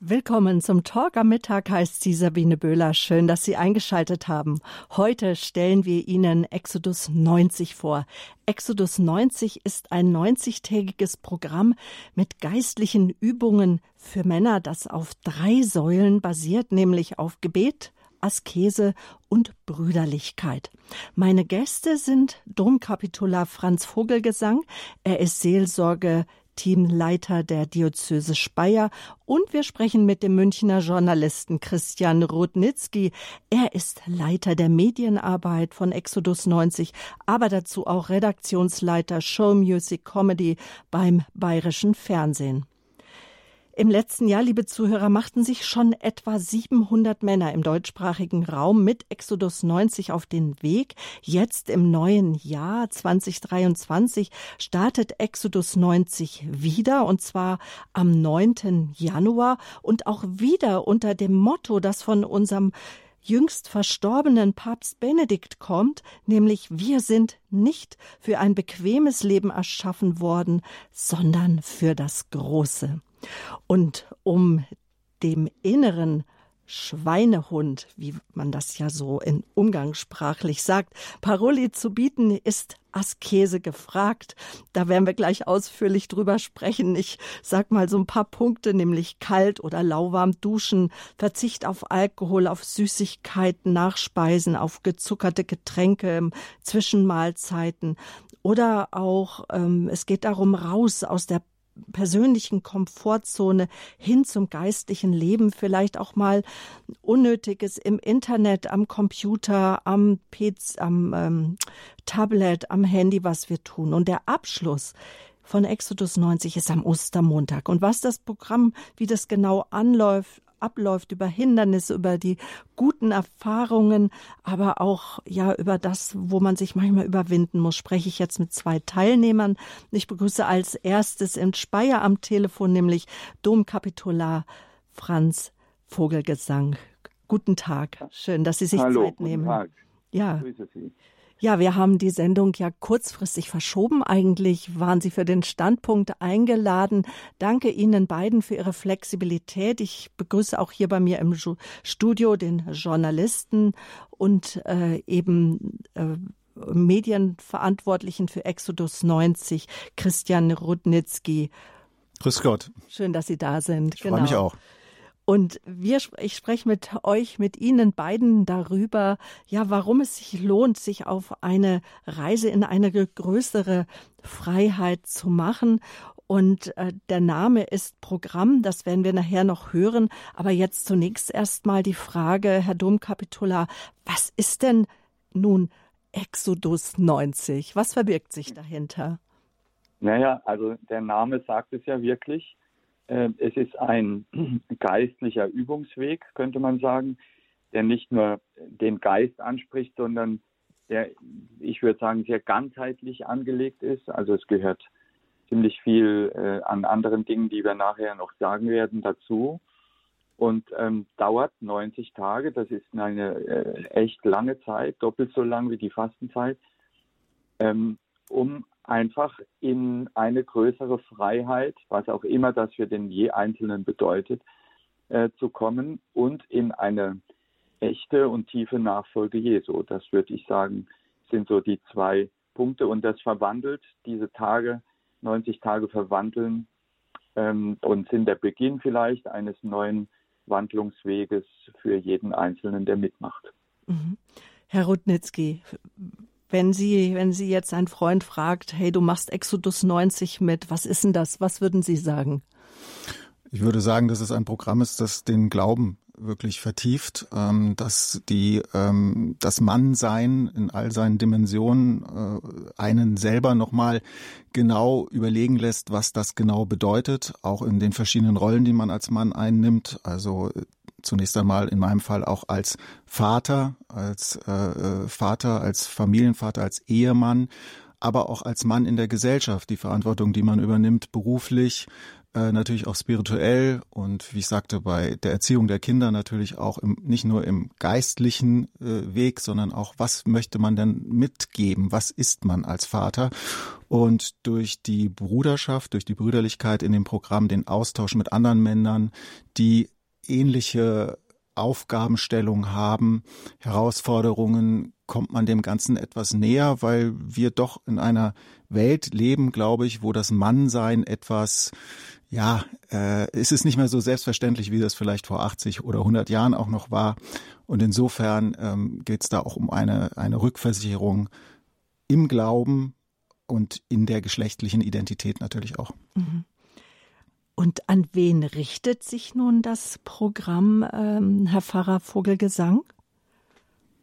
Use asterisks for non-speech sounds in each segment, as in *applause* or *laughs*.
Willkommen zum Talk am Mittag heißt sie Sabine Böhler. Schön, dass Sie eingeschaltet haben. Heute stellen wir Ihnen Exodus 90 vor. Exodus 90 ist ein 90-tägiges Programm mit geistlichen Übungen für Männer, das auf drei Säulen basiert, nämlich auf Gebet, Askese und Brüderlichkeit. Meine Gäste sind Domkapitular Franz Vogelgesang. Er ist Seelsorge Teamleiter der Diözese Speyer und wir sprechen mit dem Münchner Journalisten Christian Rudnitzky. Er ist Leiter der Medienarbeit von Exodus 90, aber dazu auch Redaktionsleiter Show Music Comedy beim Bayerischen Fernsehen. Im letzten Jahr, liebe Zuhörer, machten sich schon etwa 700 Männer im deutschsprachigen Raum mit Exodus 90 auf den Weg. Jetzt im neuen Jahr 2023 startet Exodus 90 wieder und zwar am 9. Januar und auch wieder unter dem Motto, das von unserem jüngst verstorbenen Papst Benedikt kommt, nämlich wir sind nicht für ein bequemes Leben erschaffen worden, sondern für das Große. Und um dem inneren Schweinehund, wie man das ja so in umgangssprachlich sagt, Paroli zu bieten, ist Askese gefragt. Da werden wir gleich ausführlich drüber sprechen. Ich sag mal so ein paar Punkte, nämlich kalt oder lauwarm duschen, Verzicht auf Alkohol, auf Süßigkeiten, Nachspeisen, auf gezuckerte Getränke, Zwischenmahlzeiten oder auch ähm, es geht darum raus aus der persönlichen Komfortzone hin zum geistlichen Leben, vielleicht auch mal Unnötiges im Internet, am Computer, am PC, am ähm, Tablet, am Handy, was wir tun. Und der Abschluss von Exodus 90 ist am Ostermontag. Und was das Programm, wie das genau anläuft, abläuft, über Hindernisse, über die guten Erfahrungen, aber auch ja über das, wo man sich manchmal überwinden muss, spreche ich jetzt mit zwei Teilnehmern. Ich begrüße als erstes in Speyer am Telefon, nämlich Domkapitular Franz Vogelgesang. Guten Tag. Schön, dass Sie sich Hallo, Zeit nehmen. Guten Tag. Ja. Grüße Sie. Ja, wir haben die Sendung ja kurzfristig verschoben. Eigentlich waren Sie für den Standpunkt eingeladen. Danke Ihnen beiden für Ihre Flexibilität. Ich begrüße auch hier bei mir im Studio den Journalisten und äh, eben äh, Medienverantwortlichen für Exodus 90, Christian Rudnitzky. Grüß Gott. Schön, dass Sie da sind. Ich genau. freue mich auch. Und wir, ich spreche mit euch, mit Ihnen beiden darüber, ja, warum es sich lohnt, sich auf eine Reise in eine größere Freiheit zu machen. Und äh, der Name ist Programm, das werden wir nachher noch hören. Aber jetzt zunächst erstmal die Frage, Herr Domkapitular, was ist denn nun Exodus 90? Was verbirgt sich dahinter? Naja, also der Name sagt es ja wirklich. Ähm, es ist ein *clears throat* geistlicher Übungsweg, könnte man sagen, der nicht nur den Geist anspricht, sondern der, ich würde sagen, sehr ganzheitlich angelegt ist. Also es gehört ziemlich viel äh, an anderen Dingen, die wir nachher noch sagen werden, dazu. Und ähm, dauert 90 Tage. Das ist eine äh, echt lange Zeit, doppelt so lang wie die Fastenzeit, ähm, um einfach in eine größere Freiheit, was auch immer das für den je Einzelnen bedeutet, äh, zu kommen und in eine echte und tiefe Nachfolge Jesu. Das würde ich sagen, sind so die zwei Punkte. Und das verwandelt, diese Tage, 90 Tage verwandeln ähm, und sind der Beginn vielleicht eines neuen Wandlungsweges für jeden Einzelnen, der mitmacht. Mhm. Herr Rudnitzky, wenn Sie, wenn Sie jetzt einen Freund fragt, hey, du machst Exodus 90 mit, was ist denn das? Was würden Sie sagen? Ich würde sagen, dass es ein Programm ist, das den Glauben wirklich vertieft, ähm, dass die ähm, das Mannsein in all seinen Dimensionen äh, einen selber nochmal genau überlegen lässt, was das genau bedeutet, auch in den verschiedenen Rollen, die man als Mann einnimmt. Also zunächst einmal in meinem Fall auch als Vater, als äh, äh, Vater, als Familienvater, als Ehemann, aber auch als Mann in der Gesellschaft, die Verantwortung, die man übernimmt, beruflich, äh, natürlich auch spirituell und wie ich sagte, bei der Erziehung der Kinder natürlich auch im, nicht nur im geistlichen äh, Weg, sondern auch, was möchte man denn mitgeben? Was ist man als Vater? Und durch die Bruderschaft, durch die Brüderlichkeit in dem Programm, den Austausch mit anderen Männern, die ähnliche Aufgabenstellung haben, Herausforderungen, kommt man dem Ganzen etwas näher, weil wir doch in einer Welt leben, glaube ich, wo das Mannsein etwas, ja, äh, es ist nicht mehr so selbstverständlich, wie das vielleicht vor 80 oder 100 Jahren auch noch war. Und insofern ähm, geht es da auch um eine, eine Rückversicherung im Glauben und in der geschlechtlichen Identität natürlich auch. Mhm. Und an wen richtet sich nun das Programm, ähm, Herr Pfarrer Vogelgesang?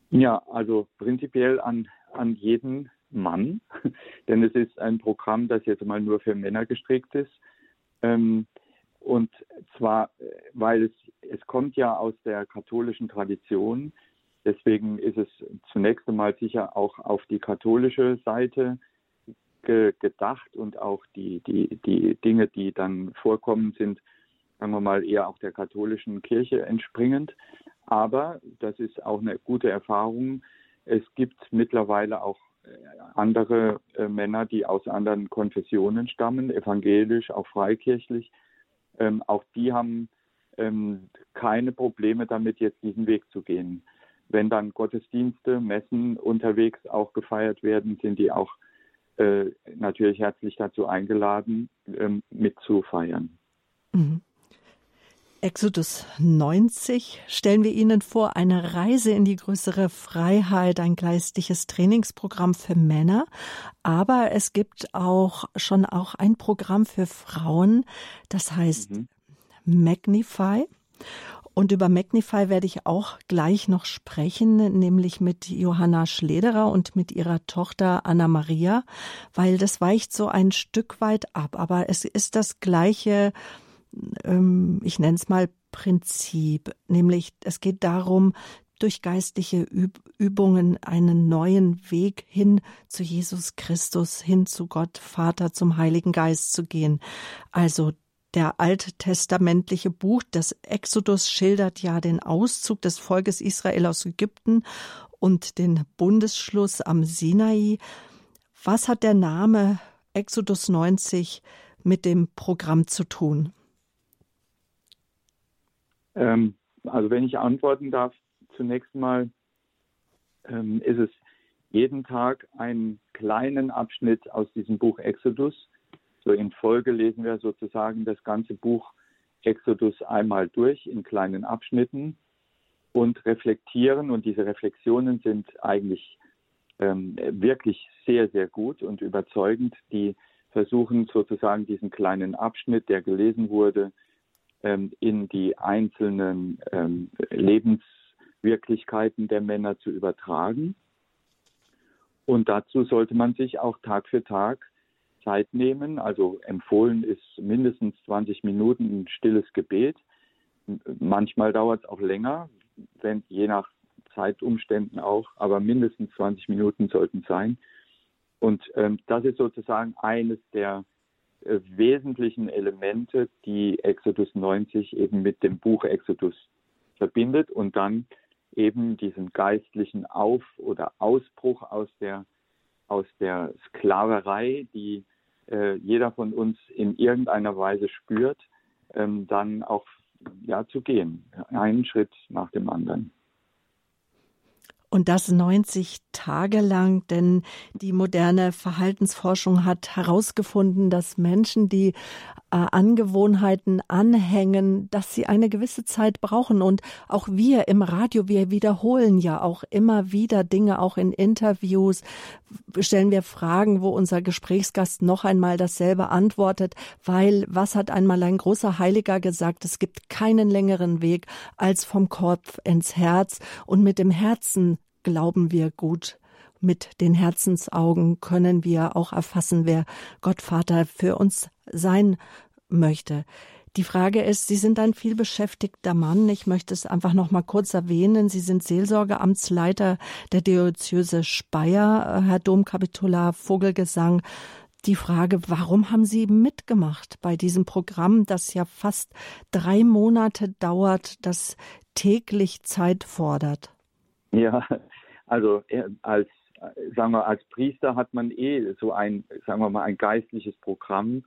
Ja, also prinzipiell an, an jeden Mann, *laughs* denn es ist ein Programm, das jetzt mal nur für Männer gestrickt ist. Ähm, und zwar, äh, weil es, es kommt ja aus der katholischen Tradition. Deswegen ist es zunächst einmal sicher auch auf die katholische Seite ge gedacht und auch die, die, die Dinge, die dann vorkommen, sind, sagen wir mal, eher auch der katholischen Kirche entspringend. Aber das ist auch eine gute Erfahrung. Es gibt mittlerweile auch äh, andere äh, Männer, die aus anderen Konfessionen stammen, evangelisch, auch freikirchlich. Ähm, auch die haben ähm, keine Probleme damit, jetzt diesen Weg zu gehen. Wenn dann Gottesdienste, Messen unterwegs auch gefeiert werden, sind die auch äh, natürlich herzlich dazu eingeladen, ähm, mitzufeiern. Mhm. Exodus 90 stellen wir Ihnen vor, eine Reise in die größere Freiheit, ein geistliches Trainingsprogramm für Männer. Aber es gibt auch schon auch ein Programm für Frauen, das heißt mhm. Magnify. Und über Magnify werde ich auch gleich noch sprechen, nämlich mit Johanna Schlederer und mit ihrer Tochter Anna Maria, weil das weicht so ein Stück weit ab. Aber es ist das gleiche ähm, ich nenne es mal Prinzip, nämlich es geht darum, durch geistliche Üb Übungen einen neuen Weg hin zu Jesus Christus, hin zu Gott Vater, zum Heiligen Geist zu gehen. Also der alttestamentliche Buch des Exodus schildert ja den Auszug des Volkes Israel aus Ägypten und den Bundesschluss am Sinai. Was hat der Name Exodus 90 mit dem Programm zu tun? Ähm, also wenn ich antworten darf, zunächst mal ähm, ist es jeden Tag einen kleinen Abschnitt aus diesem Buch Exodus. So in Folge lesen wir sozusagen das ganze Buch Exodus einmal durch in kleinen Abschnitten und reflektieren. Und diese Reflexionen sind eigentlich ähm, wirklich sehr, sehr gut und überzeugend. Die versuchen sozusagen diesen kleinen Abschnitt, der gelesen wurde, ähm, in die einzelnen ähm, Lebenswirklichkeiten der Männer zu übertragen. Und dazu sollte man sich auch Tag für Tag Zeit nehmen. Also empfohlen ist mindestens 20 Minuten ein stilles Gebet. Manchmal dauert es auch länger, wenn, je nach Zeitumständen auch, aber mindestens 20 Minuten sollten sein. Und ähm, das ist sozusagen eines der äh, wesentlichen Elemente, die Exodus 90 eben mit dem Buch Exodus verbindet und dann eben diesen geistlichen Auf- oder Ausbruch aus der, aus der Sklaverei, die jeder von uns in irgendeiner Weise spürt, ähm, dann auch ja, zu gehen, einen Schritt nach dem anderen. Und das 90 Tage lang, denn die moderne Verhaltensforschung hat herausgefunden, dass Menschen, die äh, Angewohnheiten anhängen, dass sie eine gewisse Zeit brauchen. Und auch wir im Radio, wir wiederholen ja auch immer wieder Dinge, auch in Interviews stellen wir Fragen, wo unser Gesprächsgast noch einmal dasselbe antwortet, weil was hat einmal ein großer Heiliger gesagt, es gibt keinen längeren Weg als vom Kopf ins Herz und mit dem Herzen glauben wir gut. Mit den Herzensaugen können wir auch erfassen, wer Gott Vater für uns sein möchte. Die Frage ist, Sie sind ein vielbeschäftigter Mann. Ich möchte es einfach noch mal kurz erwähnen. Sie sind Seelsorgeamtsleiter der Diözese Speyer, Herr Domkapitular Vogelgesang. Die Frage, warum haben Sie mitgemacht bei diesem Programm, das ja fast drei Monate dauert, das täglich Zeit fordert? Ja, also äh, als sagen wir als Priester hat man eh so ein sagen wir mal ein geistliches Programm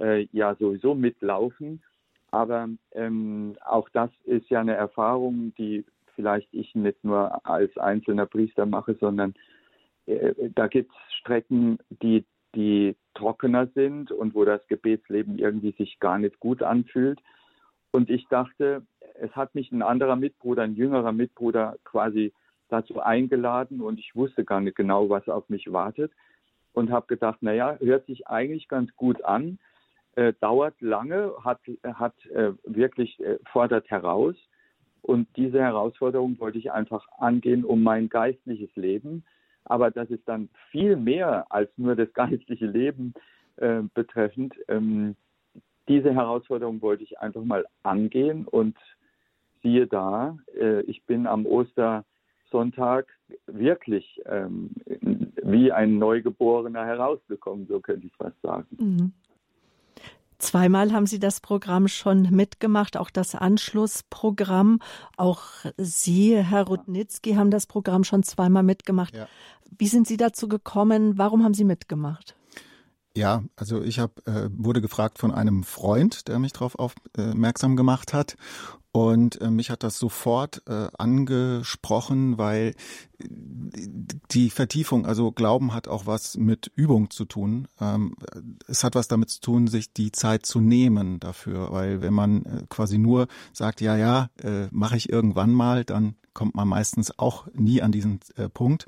äh, ja sowieso mitlaufen, aber ähm, auch das ist ja eine Erfahrung, die vielleicht ich nicht nur als einzelner Priester mache, sondern äh, da gibt es Strecken, die die trockener sind und wo das Gebetsleben irgendwie sich gar nicht gut anfühlt. Und ich dachte, es hat mich ein anderer Mitbruder, ein jüngerer Mitbruder quasi dazu eingeladen und ich wusste gar nicht genau, was auf mich wartet und habe gedacht, naja, hört sich eigentlich ganz gut an, äh, dauert lange, hat, hat äh, wirklich äh, fordert heraus und diese Herausforderung wollte ich einfach angehen um mein geistliches Leben, aber das ist dann viel mehr als nur das *laughs* geistliche Leben äh, betreffend. Ähm, diese Herausforderung wollte ich einfach mal angehen und siehe da, äh, ich bin am Ostersonntag wirklich ähm, wie ein Neugeborener herausgekommen, so könnte ich fast sagen. Mhm. Zweimal haben Sie das Programm schon mitgemacht, auch das Anschlussprogramm. Auch Sie, Herr Rudnitzki, haben das Programm schon zweimal mitgemacht. Ja. Wie sind Sie dazu gekommen? Warum haben Sie mitgemacht? Ja, also ich hab, äh, wurde gefragt von einem Freund, der mich darauf aufmerksam gemacht hat. Und äh, mich hat das sofort äh, angesprochen, weil die Vertiefung, also Glauben hat auch was mit Übung zu tun. Ähm, es hat was damit zu tun, sich die Zeit zu nehmen dafür, weil wenn man äh, quasi nur sagt, ja, ja, äh, mache ich irgendwann mal, dann kommt man meistens auch nie an diesen äh, Punkt.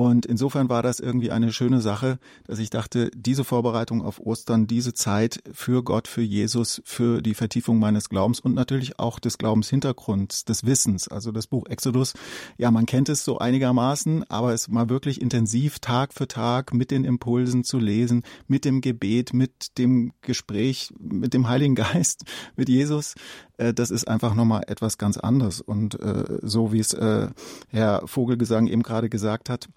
Und insofern war das irgendwie eine schöne Sache, dass ich dachte, diese Vorbereitung auf Ostern, diese Zeit für Gott, für Jesus, für die Vertiefung meines Glaubens und natürlich auch des Glaubenshintergrunds, des Wissens. Also das Buch Exodus, ja, man kennt es so einigermaßen, aber es mal wirklich intensiv Tag für Tag mit den Impulsen zu lesen, mit dem Gebet, mit dem Gespräch, mit dem Heiligen Geist, *laughs* mit Jesus, äh, das ist einfach nochmal etwas ganz anderes. Und äh, so wie es äh, Herr Vogelgesang eben gerade gesagt hat,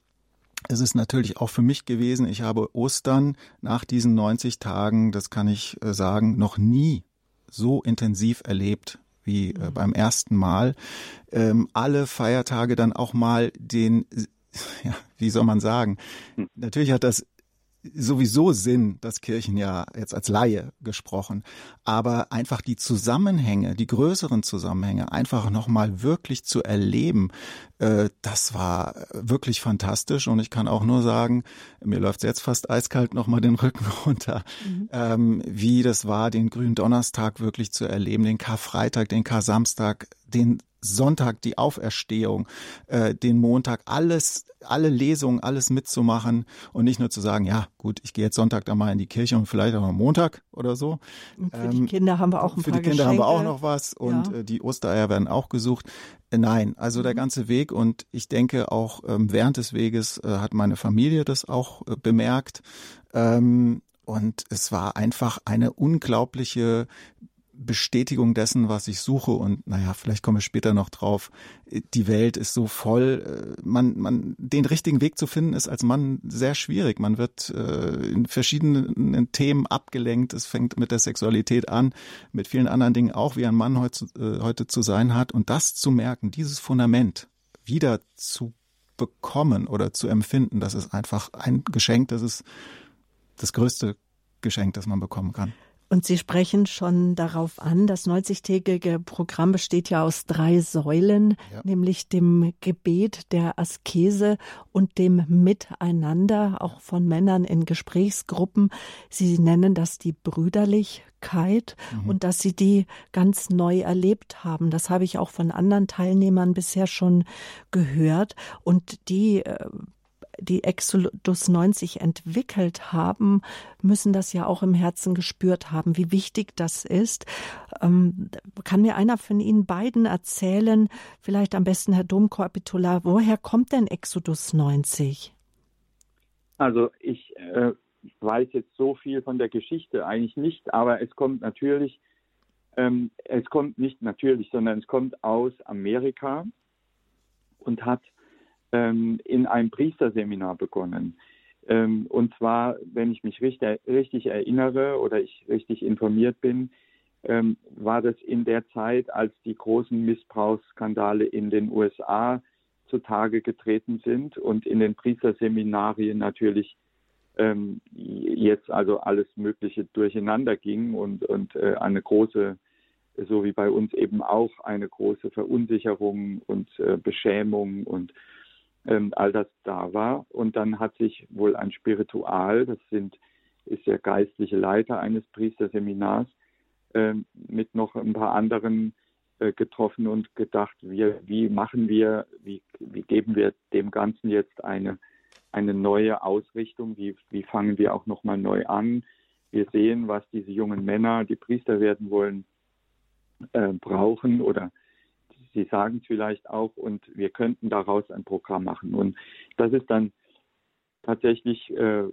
es ist natürlich auch für mich gewesen, ich habe Ostern nach diesen 90 Tagen, das kann ich äh, sagen, noch nie so intensiv erlebt wie äh, mhm. beim ersten Mal. Ähm, alle Feiertage dann auch mal den, ja, wie soll man sagen? Hm. Natürlich hat das sowieso Sinn, das Kirchenjahr jetzt als Laie gesprochen, aber einfach die Zusammenhänge, die größeren Zusammenhänge einfach nochmal wirklich zu erleben, äh, das war wirklich fantastisch und ich kann auch nur sagen, mir läuft jetzt fast eiskalt nochmal den Rücken *laughs* runter, mhm. ähm, wie das war, den grünen Donnerstag wirklich zu erleben, den Karfreitag, den Kar-Samstag, den Sonntag die Auferstehung, äh, den Montag, alles, alle Lesungen, alles mitzumachen und nicht nur zu sagen, ja gut, ich gehe jetzt Sonntag da mal in die Kirche und vielleicht auch am Montag oder so. Und für ähm, die Kinder haben wir auch ein Für paar die Kinder Geschenke. haben wir auch noch was und ja. äh, die Ostereier werden auch gesucht. Äh, nein, also der mhm. ganze Weg und ich denke auch ähm, während des Weges äh, hat meine Familie das auch äh, bemerkt. Ähm, und es war einfach eine unglaubliche Bestätigung dessen, was ich suche. Und naja, vielleicht komme ich später noch drauf. Die Welt ist so voll. Äh, man, man, den richtigen Weg zu finden, ist als Mann sehr schwierig. Man wird äh, in verschiedenen Themen abgelenkt. Es fängt mit der Sexualität an, mit vielen anderen Dingen auch, wie ein Mann heute, äh, heute zu sein hat. Und das zu merken, dieses Fundament wieder zu bekommen oder zu empfinden, das ist einfach ein Geschenk. Das ist das größte Geschenk, das man bekommen kann. Und Sie sprechen schon darauf an, das 90-tägige Programm besteht ja aus drei Säulen, ja. nämlich dem Gebet, der Askese und dem Miteinander, auch von Männern in Gesprächsgruppen. Sie nennen das die Brüderlichkeit mhm. und dass Sie die ganz neu erlebt haben. Das habe ich auch von anderen Teilnehmern bisher schon gehört. Und die äh, die Exodus 90 entwickelt haben, müssen das ja auch im Herzen gespürt haben, wie wichtig das ist. Ähm, kann mir einer von Ihnen beiden erzählen, vielleicht am besten Herr Domkapitular, woher kommt denn Exodus 90? Also ich äh, weiß jetzt so viel von der Geschichte eigentlich nicht, aber es kommt natürlich Ähm, es kommt nicht natürlich, sondern es kommt aus Amerika und hat in einem Priesterseminar begonnen. Ähm, und zwar, wenn ich mich richtig, richtig, erinnere oder ich richtig informiert bin, ähm, war das in der Zeit, als die großen Missbrauchsskandale in den USA zutage getreten sind und in den Priesterseminarien natürlich ähm, jetzt also alles Mögliche durcheinander ging und, und äh, eine große, so wie bei uns eben auch, eine große Verunsicherung und äh, Beschämung und ähm, all das da war. Und dann hat sich wohl ein Spiritual, das sind, ist der geistliche Leiter eines Priesterseminars, äh, mit noch ein paar anderen äh, getroffen und gedacht, wir, wie machen wir, wie, wie geben wir dem Ganzen jetzt eine, eine neue Ausrichtung, wie, wie fangen wir auch nochmal neu an. Wir sehen, was diese jungen Männer, die Priester werden wollen, äh, brauchen oder Sie sagen es vielleicht auch und wir könnten daraus ein Programm machen. Und das ist dann tatsächlich äh,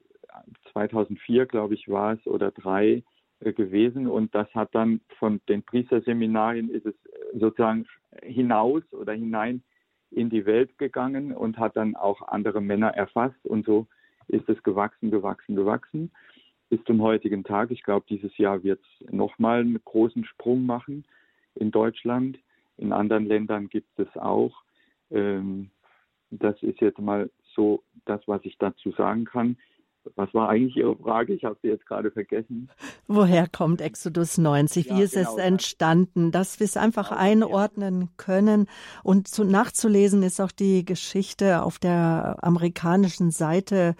2004, glaube ich, war es oder drei äh, gewesen und das hat dann von den Priesterseminarien ist es sozusagen hinaus oder hinein in die Welt gegangen und hat dann auch andere Männer erfasst und so ist es gewachsen, gewachsen, gewachsen bis zum heutigen Tag. Ich glaube, dieses Jahr wird es nochmal einen großen Sprung machen in Deutschland. In anderen Ländern gibt es auch. Ähm, das ist jetzt mal so das, was ich dazu sagen kann. Was war eigentlich Ihre Frage? Ich habe sie jetzt gerade vergessen. Woher kommt Exodus 90? Wie ja, ist genau, es entstanden? Dass wir es einfach einordnen können. Und zu, nachzulesen ist auch die Geschichte auf der amerikanischen Seite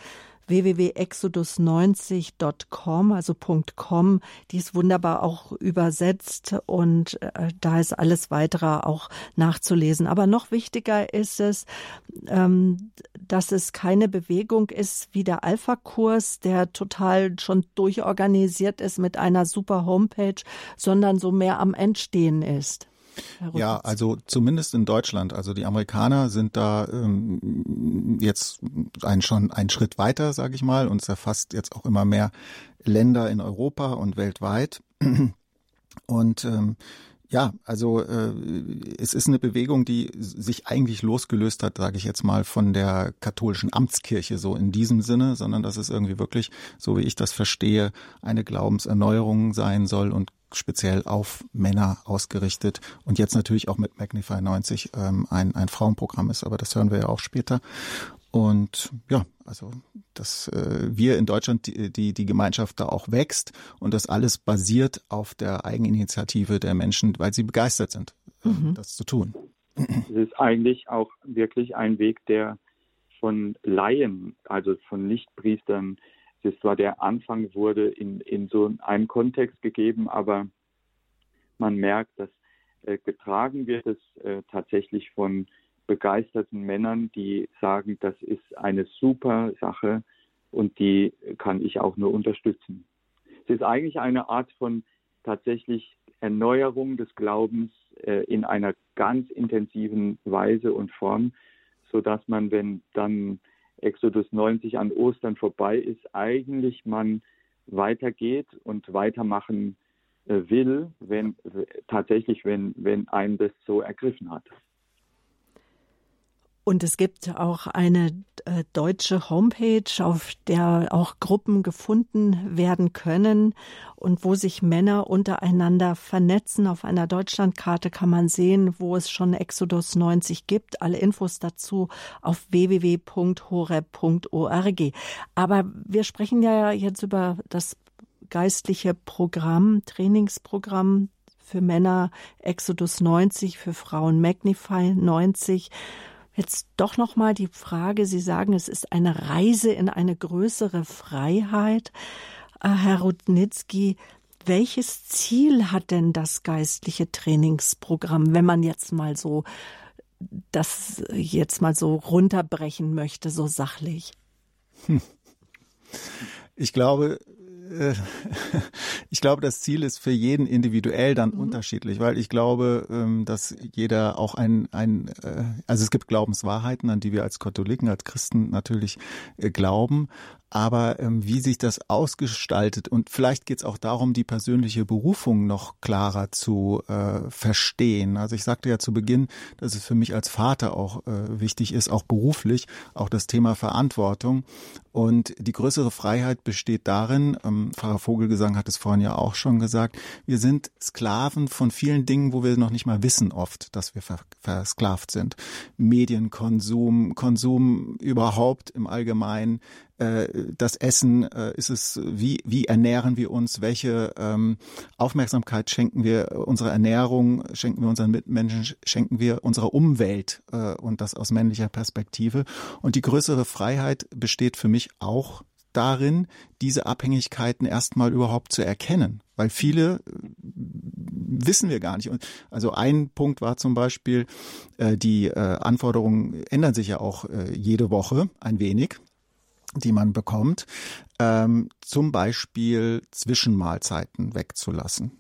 www.exodus90.com, also .com, die ist wunderbar auch übersetzt und äh, da ist alles weitere auch nachzulesen. Aber noch wichtiger ist es, ähm, dass es keine Bewegung ist wie der Alpha-Kurs, der total schon durchorganisiert ist mit einer super Homepage, sondern so mehr am Entstehen ist. Ja, also zumindest in Deutschland. Also die Amerikaner sind da ähm, jetzt ein, schon einen Schritt weiter, sage ich mal, und es erfasst jetzt auch immer mehr Länder in Europa und weltweit. Und ähm, ja, also äh, es ist eine Bewegung, die sich eigentlich losgelöst hat, sage ich jetzt mal, von der katholischen Amtskirche so in diesem Sinne, sondern dass es irgendwie wirklich, so wie ich das verstehe, eine Glaubenserneuerung sein soll und speziell auf Männer ausgerichtet und jetzt natürlich auch mit Magnify 90 ähm, ein, ein Frauenprogramm ist, aber das hören wir ja auch später. Und ja, also dass äh, wir in Deutschland die, die, die Gemeinschaft da auch wächst und das alles basiert auf der Eigeninitiative der Menschen, weil sie begeistert sind, äh, mhm. das zu tun. Es ist eigentlich auch wirklich ein Weg, der von Laien, also von Nichtpriestern, das war der Anfang, wurde in, in so einem Kontext gegeben, aber man merkt, dass äh, getragen wird es äh, tatsächlich von begeisterten Männern, die sagen, das ist eine super Sache und die kann ich auch nur unterstützen. Es ist eigentlich eine Art von tatsächlich Erneuerung des Glaubens äh, in einer ganz intensiven Weise und Form, so dass man, wenn dann Exodus 90 an Ostern vorbei ist, eigentlich man weitergeht und weitermachen äh, will, wenn tatsächlich, wenn, wenn einen das so ergriffen hat. Und es gibt auch eine äh, deutsche Homepage, auf der auch Gruppen gefunden werden können und wo sich Männer untereinander vernetzen. Auf einer Deutschlandkarte kann man sehen, wo es schon Exodus 90 gibt. Alle Infos dazu auf www.horeb.org. Aber wir sprechen ja jetzt über das geistliche Programm, Trainingsprogramm für Männer Exodus 90, für Frauen Magnify 90. Jetzt doch noch mal die Frage, Sie sagen, es ist eine Reise in eine größere Freiheit. Äh, Herr Rudnitzki, welches Ziel hat denn das geistliche Trainingsprogramm, wenn man jetzt mal so das jetzt mal so runterbrechen möchte, so sachlich? Ich glaube, äh, *laughs* ich glaube, das Ziel ist für jeden individuell dann mhm. unterschiedlich, weil ich glaube, ähm, dass jeder auch ein, ein, äh, also es gibt Glaubenswahrheiten, an die wir als Katholiken, als Christen natürlich äh, glauben, aber ähm, wie sich das ausgestaltet und vielleicht geht es auch darum, die persönliche Berufung noch klarer zu äh, verstehen. Also ich sagte ja zu Beginn, dass es für mich als Vater auch äh, wichtig ist, auch beruflich, auch das Thema Verantwortung. Und die größere Freiheit besteht darin, ähm, Pfarrer Vogelgesang hat es vorhin ja auch schon gesagt, wir sind Sklaven von vielen Dingen, wo wir noch nicht mal wissen oft, dass wir versklavt sind. Medienkonsum, Konsum überhaupt im Allgemeinen, äh, das Essen, äh, ist es, wie, wie ernähren wir uns, welche ähm, Aufmerksamkeit schenken wir unserer Ernährung, schenken wir unseren Mitmenschen, schenken wir unserer Umwelt äh, und das aus männlicher Perspektive. Und die größere Freiheit besteht für mich auch darin, diese Abhängigkeiten erstmal überhaupt zu erkennen, weil viele wissen wir gar nicht. Und also ein Punkt war zum Beispiel, äh, die äh, Anforderungen ändern sich ja auch äh, jede Woche ein wenig die man bekommt, ähm, zum Beispiel Zwischenmahlzeiten wegzulassen.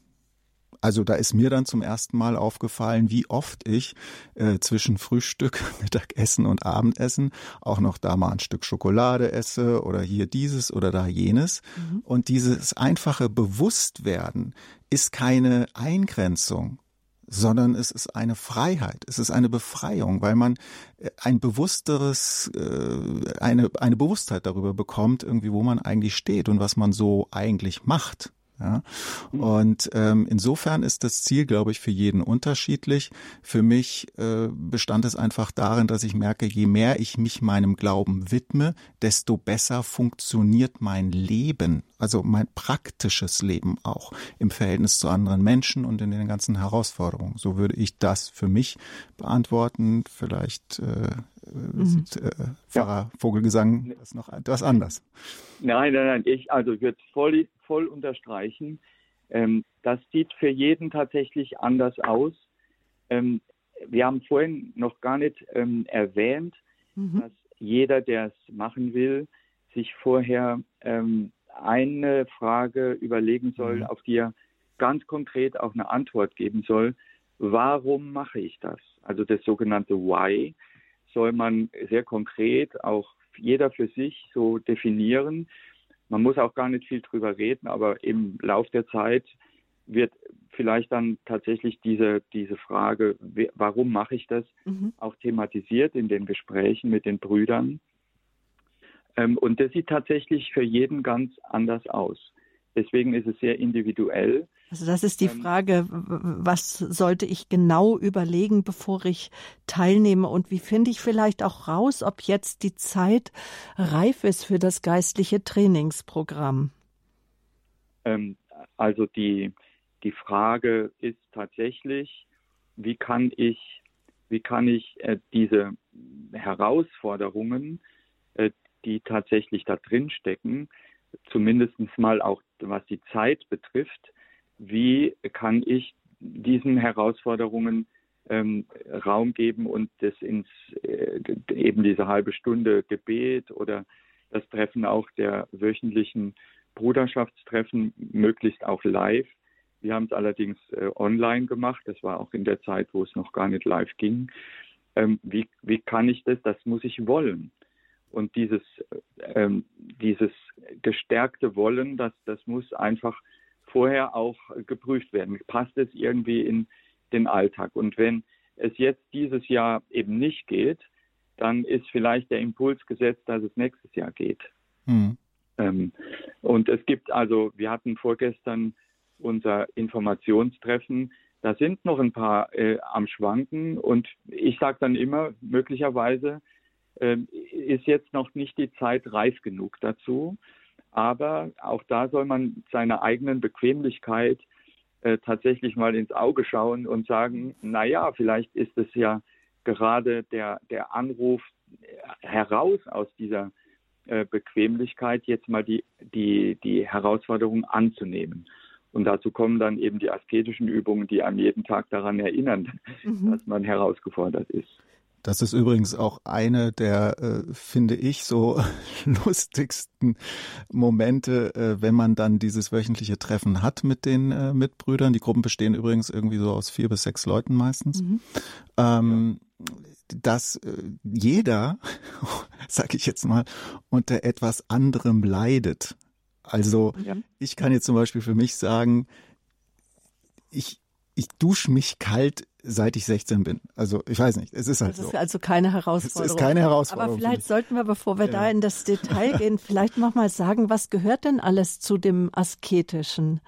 Also da ist mir dann zum ersten Mal aufgefallen, wie oft ich äh, zwischen Frühstück, *laughs* Mittagessen und Abendessen auch noch da mal ein Stück Schokolade esse oder hier dieses oder da jenes. Mhm. Und dieses einfache Bewusstwerden ist keine Eingrenzung, sondern es ist eine Freiheit, es ist eine Befreiung, weil man äh, ein bewussteres, äh, eine, eine Bewusstheit darüber bekommt, irgendwie, wo man eigentlich steht und was man so eigentlich macht. Ja? Mhm. Und ähm, insofern ist das Ziel, glaube ich, für jeden unterschiedlich. Für mich äh, bestand es einfach darin, dass ich merke, je mehr ich mich meinem Glauben widme, desto besser funktioniert mein Leben, also mein praktisches Leben auch im Verhältnis zu anderen Menschen und in den ganzen Herausforderungen. So würde ich das für mich beantworten. Vielleicht äh, mhm. äh, Pfarrer ja. Vogelgesang ist noch etwas anders. Nein, nein, nein. Ich also würde voll voll unterstreichen. Ähm, das sieht für jeden tatsächlich anders aus. Ähm, wir haben vorhin noch gar nicht ähm, erwähnt, mhm. dass jeder, der es machen will, sich vorher ähm, eine Frage überlegen soll, mhm. auf die er ganz konkret auch eine Antwort geben soll. Warum mache ich das? Also das sogenannte Why soll man sehr konkret auch jeder für sich so definieren man muss auch gar nicht viel drüber reden, aber im Lauf der Zeit wird vielleicht dann tatsächlich diese, diese Frage, warum mache ich das, mhm. auch thematisiert in den Gesprächen mit den Brüdern. Ähm, und das sieht tatsächlich für jeden ganz anders aus. Deswegen ist es sehr individuell. Also das ist die ähm, Frage, was sollte ich genau überlegen, bevor ich teilnehme und wie finde ich vielleicht auch raus, ob jetzt die Zeit reif ist für das geistliche Trainingsprogramm? Ähm, also die, die Frage ist tatsächlich, wie kann ich, wie kann ich äh, diese Herausforderungen, äh, die tatsächlich da drin stecken, zumindest mal auch was die Zeit betrifft, wie kann ich diesen Herausforderungen ähm, Raum geben und das ins äh, eben diese halbe Stunde Gebet oder das Treffen auch der wöchentlichen Bruderschaftstreffen möglichst auch live. Wir haben es allerdings äh, online gemacht. Das war auch in der Zeit, wo es noch gar nicht live ging. Ähm, wie, wie kann ich das? Das muss ich wollen. Und dieses, ähm, dieses gestärkte Wollen, das, das muss einfach vorher auch geprüft werden. Passt es irgendwie in den Alltag? Und wenn es jetzt dieses Jahr eben nicht geht, dann ist vielleicht der Impuls gesetzt, dass es nächstes Jahr geht. Mhm. Ähm, und es gibt also, wir hatten vorgestern unser Informationstreffen, da sind noch ein paar äh, am Schwanken und ich sage dann immer, möglicherweise äh, ist jetzt noch nicht die Zeit reif genug dazu. Aber auch da soll man seiner eigenen Bequemlichkeit äh, tatsächlich mal ins Auge schauen und sagen, na ja, vielleicht ist es ja gerade der, der Anruf heraus aus dieser äh, Bequemlichkeit, jetzt mal die, die, die Herausforderung anzunehmen. Und dazu kommen dann eben die asketischen Übungen, die einem jeden Tag daran erinnern, mhm. dass man herausgefordert ist. Das ist übrigens auch eine der, äh, finde ich, so *laughs* lustigsten Momente, äh, wenn man dann dieses wöchentliche Treffen hat mit den äh, Mitbrüdern. Die Gruppen bestehen übrigens irgendwie so aus vier bis sechs Leuten meistens. Mhm. Ähm. Dass äh, jeder, *laughs* sag ich jetzt mal, unter etwas anderem leidet. Also ja. ich kann jetzt zum Beispiel für mich sagen, ich, ich dusche mich kalt seit ich 16 bin. Also ich weiß nicht, es ist halt so. Das ist also keine Herausforderung. Es ist keine Herausforderung. Aber vielleicht sollten wir, bevor wir ja. da in das Detail gehen, vielleicht noch mal sagen, was gehört denn alles zu dem Asketischen?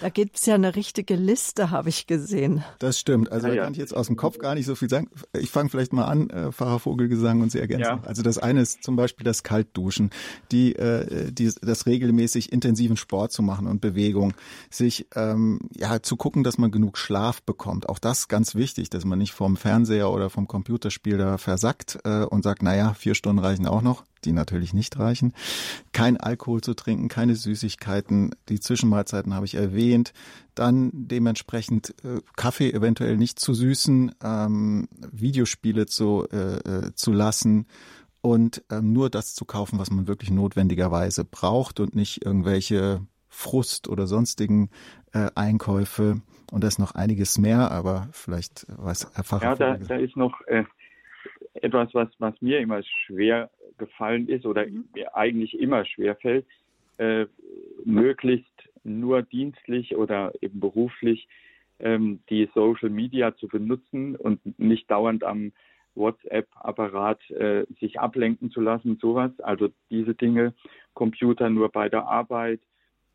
Da gibt's ja eine richtige Liste, habe ich gesehen. Das stimmt. Also ja, da kann ich jetzt aus dem Kopf gar nicht so viel sagen. Ich fange vielleicht mal an, äh, Pfarrer Vogelgesang und Sie ergänzen. Ja. Also das eine ist zum Beispiel das Kaltduschen, die, äh, die, das regelmäßig intensiven Sport zu machen und Bewegung, sich ähm, ja zu gucken, dass man genug Schlaf bekommt. Auch das ganz wichtig, dass man nicht vom Fernseher oder vom Computerspiel da versackt äh, und sagt, naja, vier Stunden reichen auch noch die natürlich nicht reichen. Kein Alkohol zu trinken, keine Süßigkeiten, die Zwischenmahlzeiten habe ich erwähnt. Dann dementsprechend äh, Kaffee eventuell nicht zu süßen, ähm, Videospiele zu, äh, äh, zu lassen und ähm, nur das zu kaufen, was man wirklich notwendigerweise braucht und nicht irgendwelche Frust oder sonstigen äh, Einkäufe. Und da ist noch einiges mehr, aber vielleicht weiß Herr Pfarrer. Ja, da, da ist noch äh, etwas, was, was mir immer schwer gefallen ist oder mhm. mir eigentlich immer schwer fällt, äh, möglichst nur dienstlich oder eben beruflich ähm, die Social Media zu benutzen und nicht dauernd am WhatsApp-Apparat äh, sich ablenken zu lassen, sowas. Also diese Dinge, Computer nur bei der Arbeit,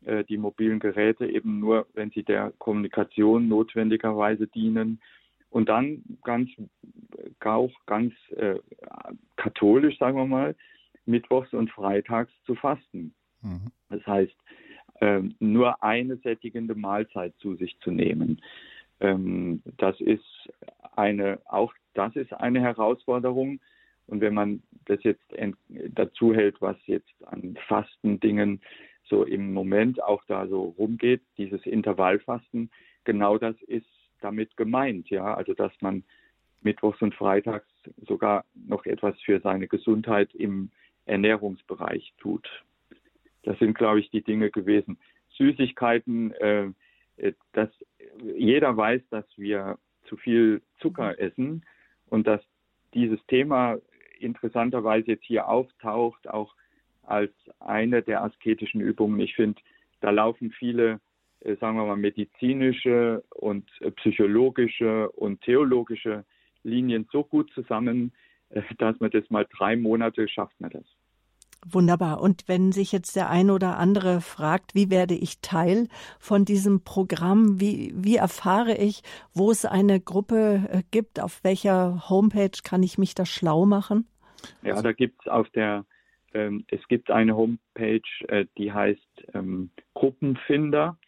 äh, die mobilen Geräte eben nur, wenn sie der Kommunikation notwendigerweise dienen. Und dann ganz, auch ganz äh, katholisch, sagen wir mal, mittwochs und freitags zu fasten. Mhm. Das heißt, ähm, nur eine sättigende Mahlzeit zu sich zu nehmen. Ähm, das ist eine, auch das ist eine Herausforderung. Und wenn man das jetzt dazu hält, was jetzt an Fastendingen so im Moment auch da so rumgeht, dieses Intervallfasten, genau das ist damit gemeint, ja. Also dass man mittwochs und freitags sogar noch etwas für seine Gesundheit im Ernährungsbereich tut. Das sind, glaube ich, die Dinge gewesen. Süßigkeiten, äh, äh, dass jeder weiß, dass wir zu viel Zucker essen und dass dieses Thema interessanterweise jetzt hier auftaucht, auch als eine der asketischen Übungen. Ich finde, da laufen viele, sagen wir mal, medizinische und äh, psychologische und theologische Linien so gut zusammen, äh, dass man das mal drei Monate schafft man das. Wunderbar. Und wenn sich jetzt der eine oder andere fragt, wie werde ich Teil von diesem Programm? Wie, wie erfahre ich, wo es eine Gruppe äh, gibt? Auf welcher Homepage kann ich mich da schlau machen? Ja, da gibt es auf der, ähm, es gibt eine Homepage, äh, die heißt ähm, Gruppenfinder.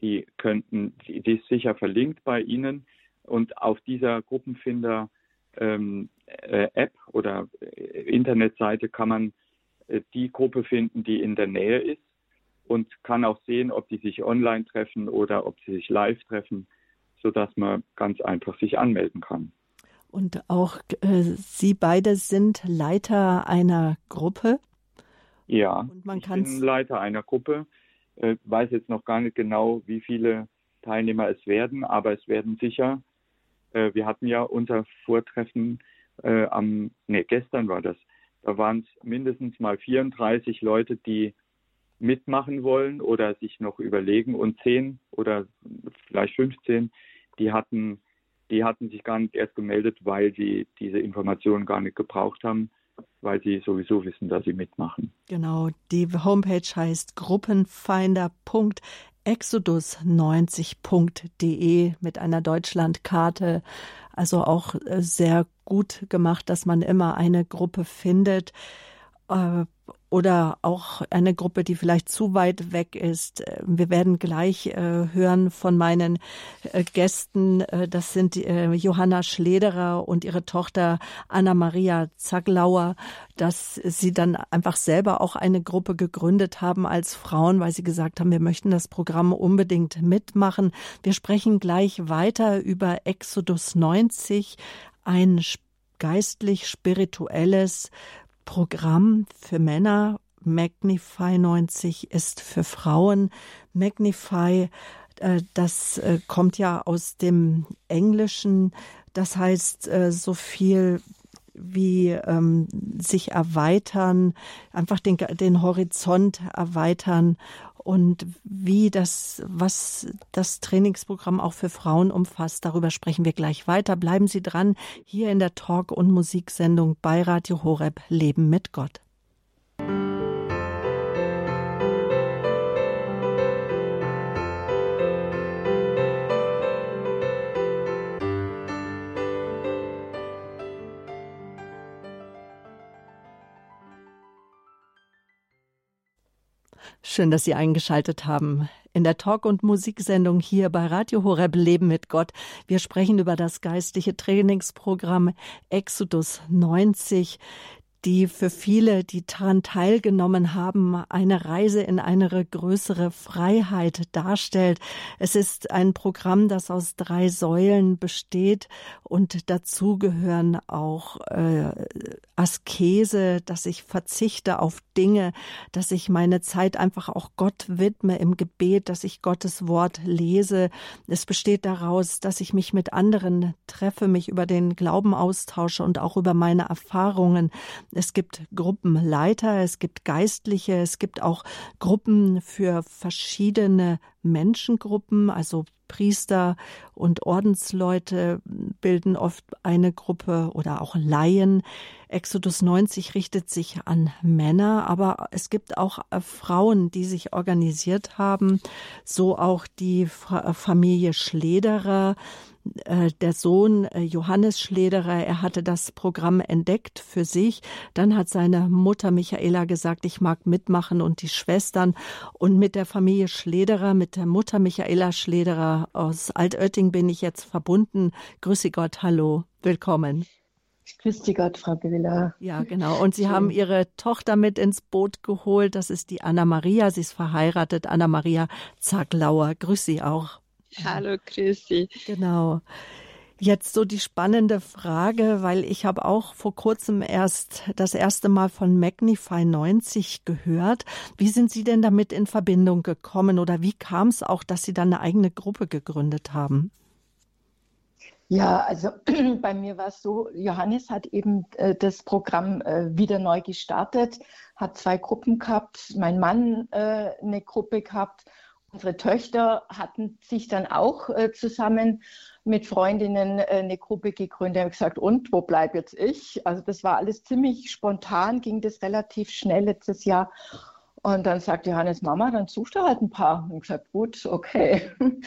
Die könnten, die, die ist sicher verlinkt bei Ihnen. Und auf dieser Gruppenfinder ähm, äh, App oder äh, Internetseite kann man äh, die Gruppe finden, die in der Nähe ist und kann auch sehen, ob die sich online treffen oder ob sie sich live treffen, sodass man ganz einfach sich anmelden kann. Und auch äh, Sie beide sind Leiter einer Gruppe. Ja, und man ich bin Leiter einer Gruppe. Äh, weiß jetzt noch gar nicht genau, wie viele Teilnehmer es werden, aber es werden sicher. Äh, wir hatten ja unser Vortreffen äh, am, nee, gestern war das, da waren es mindestens mal 34 Leute, die mitmachen wollen oder sich noch überlegen. Und 10 oder vielleicht 15, die hatten, die hatten sich gar nicht erst gemeldet, weil sie diese Informationen gar nicht gebraucht haben, weil sie sowieso wissen, dass sie mitmachen. Genau, die Homepage heißt gruppenfinder.exodus90.de mit einer Deutschlandkarte also auch äh, sehr gut gemacht, dass man immer eine Gruppe findet äh, oder auch eine Gruppe, die vielleicht zu weit weg ist. Äh, wir werden gleich hören von meinen Gästen. Das sind Johanna Schlederer und ihre Tochter Anna-Maria Zaglauer, dass sie dann einfach selber auch eine Gruppe gegründet haben als Frauen, weil sie gesagt haben, wir möchten das Programm unbedingt mitmachen. Wir sprechen gleich weiter über Exodus 90, ein geistlich-spirituelles Programm für Männer. Magnify 90 ist für Frauen. Magnify, äh, das äh, kommt ja aus dem Englischen. Das heißt äh, so viel wie ähm, sich erweitern, einfach den, den Horizont erweitern und wie das, was das Trainingsprogramm auch für Frauen umfasst. Darüber sprechen wir gleich weiter. Bleiben Sie dran hier in der Talk- und Musiksendung bei Radio Horeb Leben mit Gott. Schön, dass Sie eingeschaltet haben. In der Talk- und Musiksendung hier bei Radio Horeb Leben mit Gott. Wir sprechen über das geistliche Trainingsprogramm Exodus 90 die für viele, die daran teilgenommen haben, eine Reise in eine größere Freiheit darstellt. Es ist ein Programm, das aus drei Säulen besteht und dazu gehören auch äh, Askese, dass ich verzichte auf Dinge, dass ich meine Zeit einfach auch Gott widme im Gebet, dass ich Gottes Wort lese. Es besteht daraus, dass ich mich mit anderen treffe, mich über den Glauben austausche und auch über meine Erfahrungen. Es gibt Gruppenleiter, es gibt Geistliche, es gibt auch Gruppen für verschiedene Menschengruppen, also Priester und Ordensleute bilden oft eine Gruppe oder auch Laien. Exodus 90 richtet sich an Männer, aber es gibt auch äh, Frauen, die sich organisiert haben, so auch die Familie Schlederer, der Sohn äh, Johannes Schlederer, er hatte das Programm entdeckt für sich. Dann hat seine Mutter Michaela gesagt, ich mag mitmachen und die Schwestern. Und mit der Familie Schlederer, mit der Mutter Michaela Schlederer aus Altötting bin ich jetzt verbunden. Grüße Gott, hallo, willkommen. Grüße Gott, Frau Billa. Ja, genau. Und Sie Schön. haben Ihre Tochter mit ins Boot geholt. Das ist die Anna Maria. Sie ist verheiratet. Anna Maria Zaglauer. Grüß Sie auch. *laughs* Hallo, Chrissy. Genau. Jetzt so die spannende Frage, weil ich habe auch vor kurzem erst das erste Mal von Magnify 90 gehört. Wie sind Sie denn damit in Verbindung gekommen oder wie kam es auch, dass Sie dann eine eigene Gruppe gegründet haben? Ja, also *clears throat* bei mir war es so, Johannes hat eben äh, das Programm äh, wieder neu gestartet, hat zwei Gruppen gehabt, mein Mann äh, eine Gruppe gehabt Unsere Töchter hatten sich dann auch äh, zusammen mit Freundinnen äh, eine Gruppe gegründet und gesagt, und wo bleibe jetzt ich? Also das war alles ziemlich spontan, ging das relativ schnell letztes Jahr. Und dann sagt Johannes, Mama, dann suchst du halt ein paar. Und ich gesagt, gut, okay. *laughs*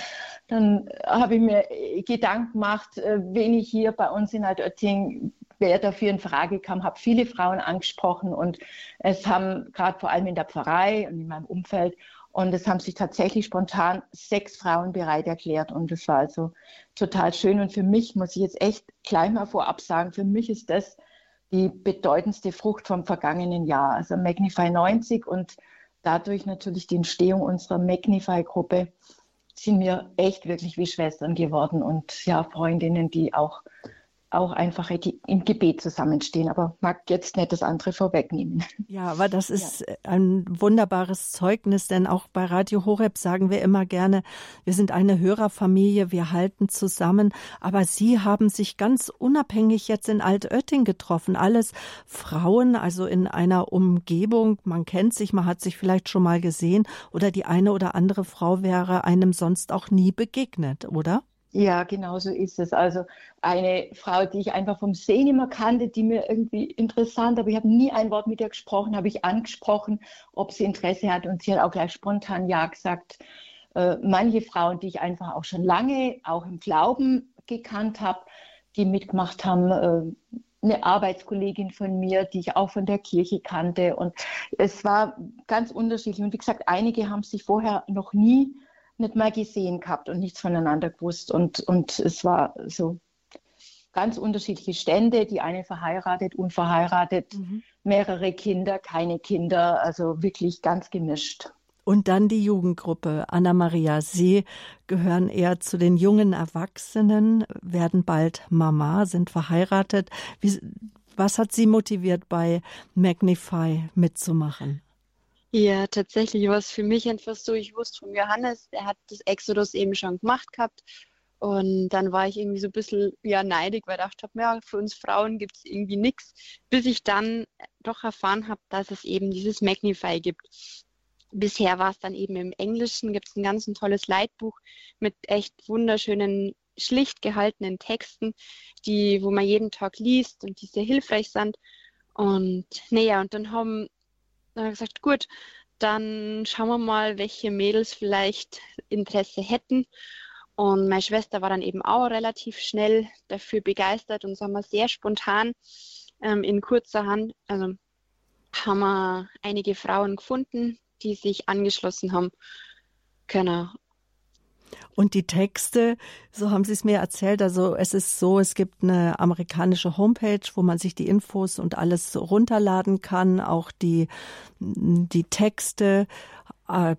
Dann habe ich mir Gedanken gemacht, äh, wen ich hier bei uns in Altötting, wer dafür in Frage kam, habe viele Frauen angesprochen und es haben gerade vor allem in der Pfarrei und in meinem Umfeld und es haben sich tatsächlich spontan sechs Frauen bereit erklärt. Und das war also total schön. Und für mich muss ich jetzt echt gleich mal vorab sagen, für mich ist das die bedeutendste Frucht vom vergangenen Jahr. Also Magnify 90 und dadurch natürlich die Entstehung unserer Magnify-Gruppe sind wir echt wirklich wie Schwestern geworden und ja, Freundinnen, die auch auch einfach im Gebet zusammenstehen. Aber mag jetzt nicht das andere vorwegnehmen. Ja, aber das ist ja. ein wunderbares Zeugnis, denn auch bei Radio Horeb sagen wir immer gerne, wir sind eine Hörerfamilie, wir halten zusammen. Aber Sie haben sich ganz unabhängig jetzt in Altötting getroffen. Alles Frauen, also in einer Umgebung, man kennt sich, man hat sich vielleicht schon mal gesehen oder die eine oder andere Frau wäre einem sonst auch nie begegnet, oder? Ja, genau so ist es. Also eine Frau, die ich einfach vom Sehen immer kannte, die mir irgendwie interessant, aber ich habe nie ein Wort mit ihr gesprochen, habe ich angesprochen, ob sie Interesse hat und sie hat auch gleich spontan Ja gesagt. Äh, manche Frauen, die ich einfach auch schon lange, auch im Glauben gekannt habe, die mitgemacht haben, äh, eine Arbeitskollegin von mir, die ich auch von der Kirche kannte. Und es war ganz unterschiedlich. Und wie gesagt, einige haben sich vorher noch nie nicht mal gesehen gehabt und nichts voneinander gewusst. Und, und es war so ganz unterschiedliche Stände, die eine verheiratet, unverheiratet, mhm. mehrere Kinder, keine Kinder, also wirklich ganz gemischt. Und dann die Jugendgruppe. Anna-Maria, Sie gehören eher zu den jungen Erwachsenen, werden bald Mama, sind verheiratet. Wie, was hat Sie motiviert, bei Magnify mitzumachen? Ja, tatsächlich war es für mich einfach so, ich wusste von Johannes, er hat das Exodus eben schon gemacht gehabt. Und dann war ich irgendwie so ein bisschen ja, neidig, weil ich dachte, ja, für uns Frauen gibt es irgendwie nichts, bis ich dann doch erfahren habe, dass es eben dieses Magnify gibt. Bisher war es dann eben im Englischen, gibt es ein ganz ein tolles Leitbuch mit echt wunderschönen, schlicht gehaltenen Texten, die, wo man jeden Tag liest und die sehr hilfreich sind. Und naja, und dann haben dann habe ich gesagt, gut, dann schauen wir mal, welche Mädels vielleicht Interesse hätten. Und meine Schwester war dann eben auch relativ schnell dafür begeistert und so haben wir sehr spontan ähm, in kurzer Hand, also haben wir einige Frauen gefunden, die sich angeschlossen haben können. Und die Texte, so haben Sie es mir erzählt, also es ist so, es gibt eine amerikanische Homepage, wo man sich die Infos und alles runterladen kann, auch die, die Texte. Äh,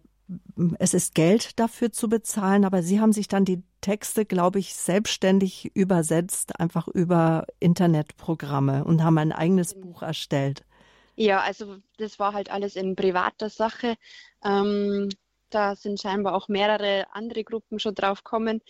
es ist Geld dafür zu bezahlen, aber Sie haben sich dann die Texte, glaube ich, selbstständig übersetzt, einfach über Internetprogramme und haben ein eigenes Buch erstellt. Ja, also das war halt alles in privater Sache. Ähm, da sind scheinbar auch mehrere andere Gruppen schon drauf gekommen.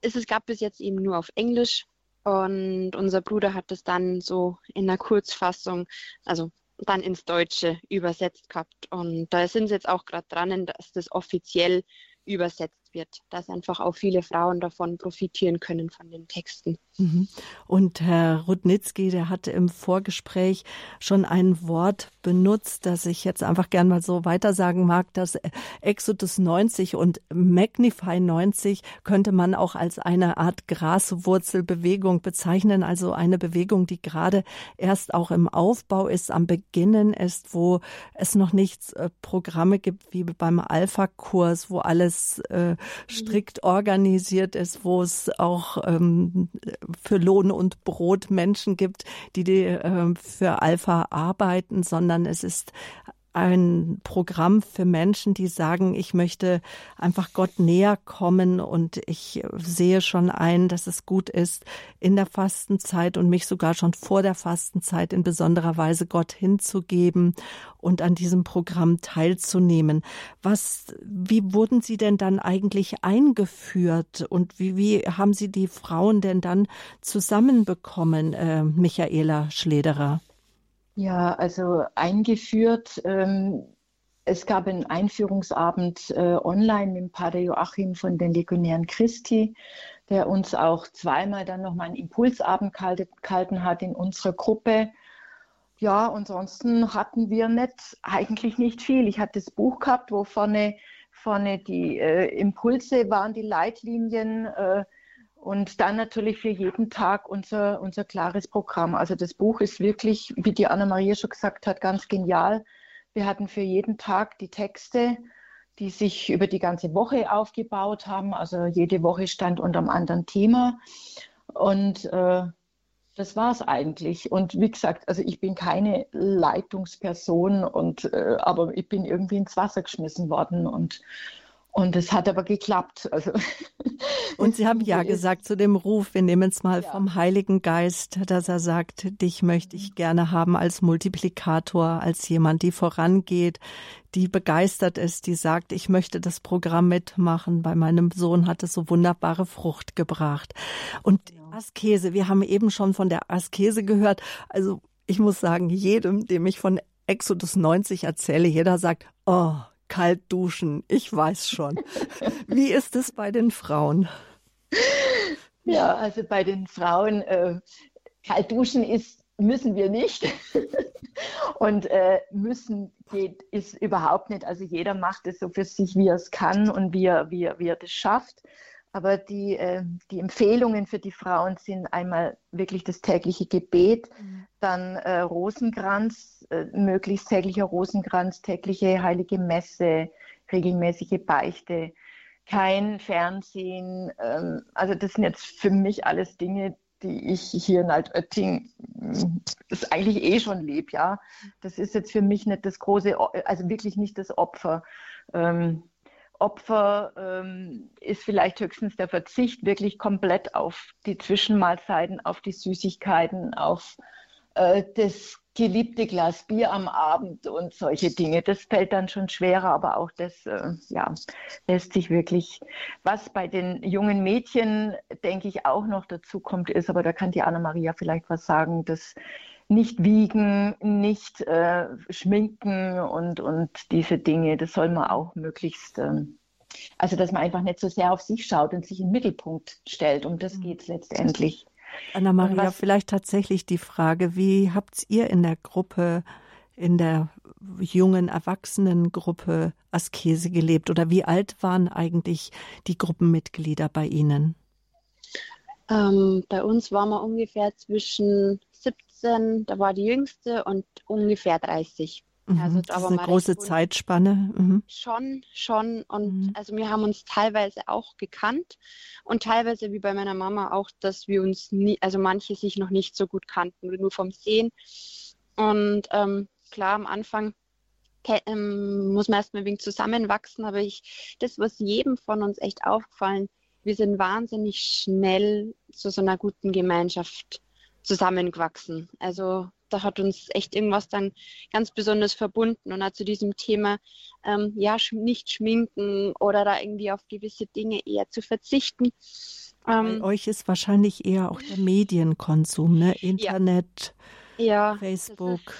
Es, es gab bis jetzt eben nur auf Englisch und unser Bruder hat es dann so in einer Kurzfassung, also dann ins Deutsche übersetzt gehabt. Und da sind sie jetzt auch gerade dran, dass das offiziell übersetzt wird, dass einfach auch viele Frauen davon profitieren können von den Texten. Mhm. Und Herr Rudnitzki, der hatte im Vorgespräch schon ein Wort benutzt, das ich jetzt einfach gern mal so weitersagen mag, dass Exodus 90 und Magnify 90 könnte man auch als eine Art Graswurzelbewegung bezeichnen, also eine Bewegung, die gerade erst auch im Aufbau ist, am Beginnen ist, wo es noch nicht äh, Programme gibt wie beim Alpha-Kurs, wo alles äh, strikt organisiert ist, wo es auch ähm, für Lohn und Brot Menschen gibt, die, die äh, für Alpha arbeiten, sondern es ist ein Programm für Menschen, die sagen, ich möchte einfach Gott näher kommen und ich sehe schon ein, dass es gut ist, in der Fastenzeit und mich sogar schon vor der Fastenzeit in besonderer Weise Gott hinzugeben und an diesem Programm teilzunehmen. Was, wie wurden Sie denn dann eigentlich eingeführt und wie, wie haben Sie die Frauen denn dann zusammenbekommen, äh, Michaela Schlederer? Ja, also eingeführt. Ähm, es gab einen Einführungsabend äh, online mit Pater Joachim von den Legionären Christi, der uns auch zweimal dann nochmal einen Impulsabend gehalten hat in unserer Gruppe. Ja, ansonsten hatten wir nicht, eigentlich nicht viel. Ich hatte das Buch gehabt, wo vorne, vorne die äh, Impulse waren, die Leitlinien. Äh, und dann natürlich für jeden Tag unser, unser klares Programm. Also das Buch ist wirklich, wie die Anna-Maria schon gesagt hat, ganz genial. Wir hatten für jeden Tag die Texte, die sich über die ganze Woche aufgebaut haben. Also jede Woche stand unter einem anderen Thema. Und äh, das war es eigentlich. Und wie gesagt, also ich bin keine Leitungsperson, und, äh, aber ich bin irgendwie ins Wasser geschmissen worden. Und und es hat aber geklappt. Also *laughs* und Sie haben ja gesagt zu dem Ruf, wir nehmen es mal ja. vom Heiligen Geist, dass er sagt, dich möchte ich gerne haben als Multiplikator, als jemand, die vorangeht, die begeistert ist, die sagt, ich möchte das Programm mitmachen. Bei meinem Sohn hat es so wunderbare Frucht gebracht. Und Askese, wir haben eben schon von der Askese gehört. Also ich muss sagen, jedem, dem ich von Exodus 90 erzähle, jeder sagt, oh, kalt duschen. Ich weiß schon. Wie ist es bei den Frauen? Ja, also bei den Frauen äh, kalt duschen ist müssen wir nicht. *laughs* und äh, müssen geht ist überhaupt nicht. Also jeder macht es so für sich, wie er es kann und wie er, wie er, wie er das schafft. Aber die, äh, die Empfehlungen für die Frauen sind einmal wirklich das tägliche Gebet, mhm. dann äh, Rosenkranz, äh, möglichst täglicher Rosenkranz, tägliche heilige Messe, regelmäßige Beichte, kein Fernsehen. Ähm, also das sind jetzt für mich alles Dinge, die ich hier in Altötting das eigentlich eh schon lebe, ja. Das ist jetzt für mich nicht das große, also wirklich nicht das Opfer. Ähm, Opfer ähm, ist vielleicht höchstens der Verzicht wirklich komplett auf die Zwischenmahlzeiten, auf die Süßigkeiten, auf äh, das geliebte Glas Bier am Abend und solche Dinge. Das fällt dann schon schwerer, aber auch das äh, ja, lässt sich wirklich. Was bei den jungen Mädchen, denke ich, auch noch dazu kommt, ist, aber da kann die Anna-Maria vielleicht was sagen, dass nicht wiegen, nicht äh, schminken und, und diese Dinge, das soll man auch möglichst, äh, also dass man einfach nicht so sehr auf sich schaut und sich im Mittelpunkt stellt. Um das mhm. geht es letztendlich. Anna-Maria, vielleicht tatsächlich die Frage, wie habt ihr in der Gruppe, in der jungen Erwachsenengruppe Askese gelebt oder wie alt waren eigentlich die Gruppenmitglieder bei Ihnen? Ähm, bei uns waren wir ungefähr zwischen 17, da war die jüngste, und ungefähr 30. Mhm, also, das ist eine große Zeitspanne. Mhm. Schon, schon. Und mhm. also wir haben uns teilweise auch gekannt und teilweise wie bei meiner Mama auch, dass wir uns nie, also manche sich noch nicht so gut kannten nur vom Sehen. Und ähm, klar, am Anfang ähm, muss man erstmal ein wenig zusammenwachsen, aber ich, das, was jedem von uns echt aufgefallen, wir sind wahnsinnig schnell zu so einer guten Gemeinschaft zusammengewachsen. Also da hat uns echt irgendwas dann ganz besonders verbunden und auch zu diesem Thema, ähm, ja, nicht schminken oder da irgendwie auf gewisse Dinge eher zu verzichten. Ähm, Bei euch ist wahrscheinlich eher auch der Medienkonsum, ne? Internet. Ja. Facebook,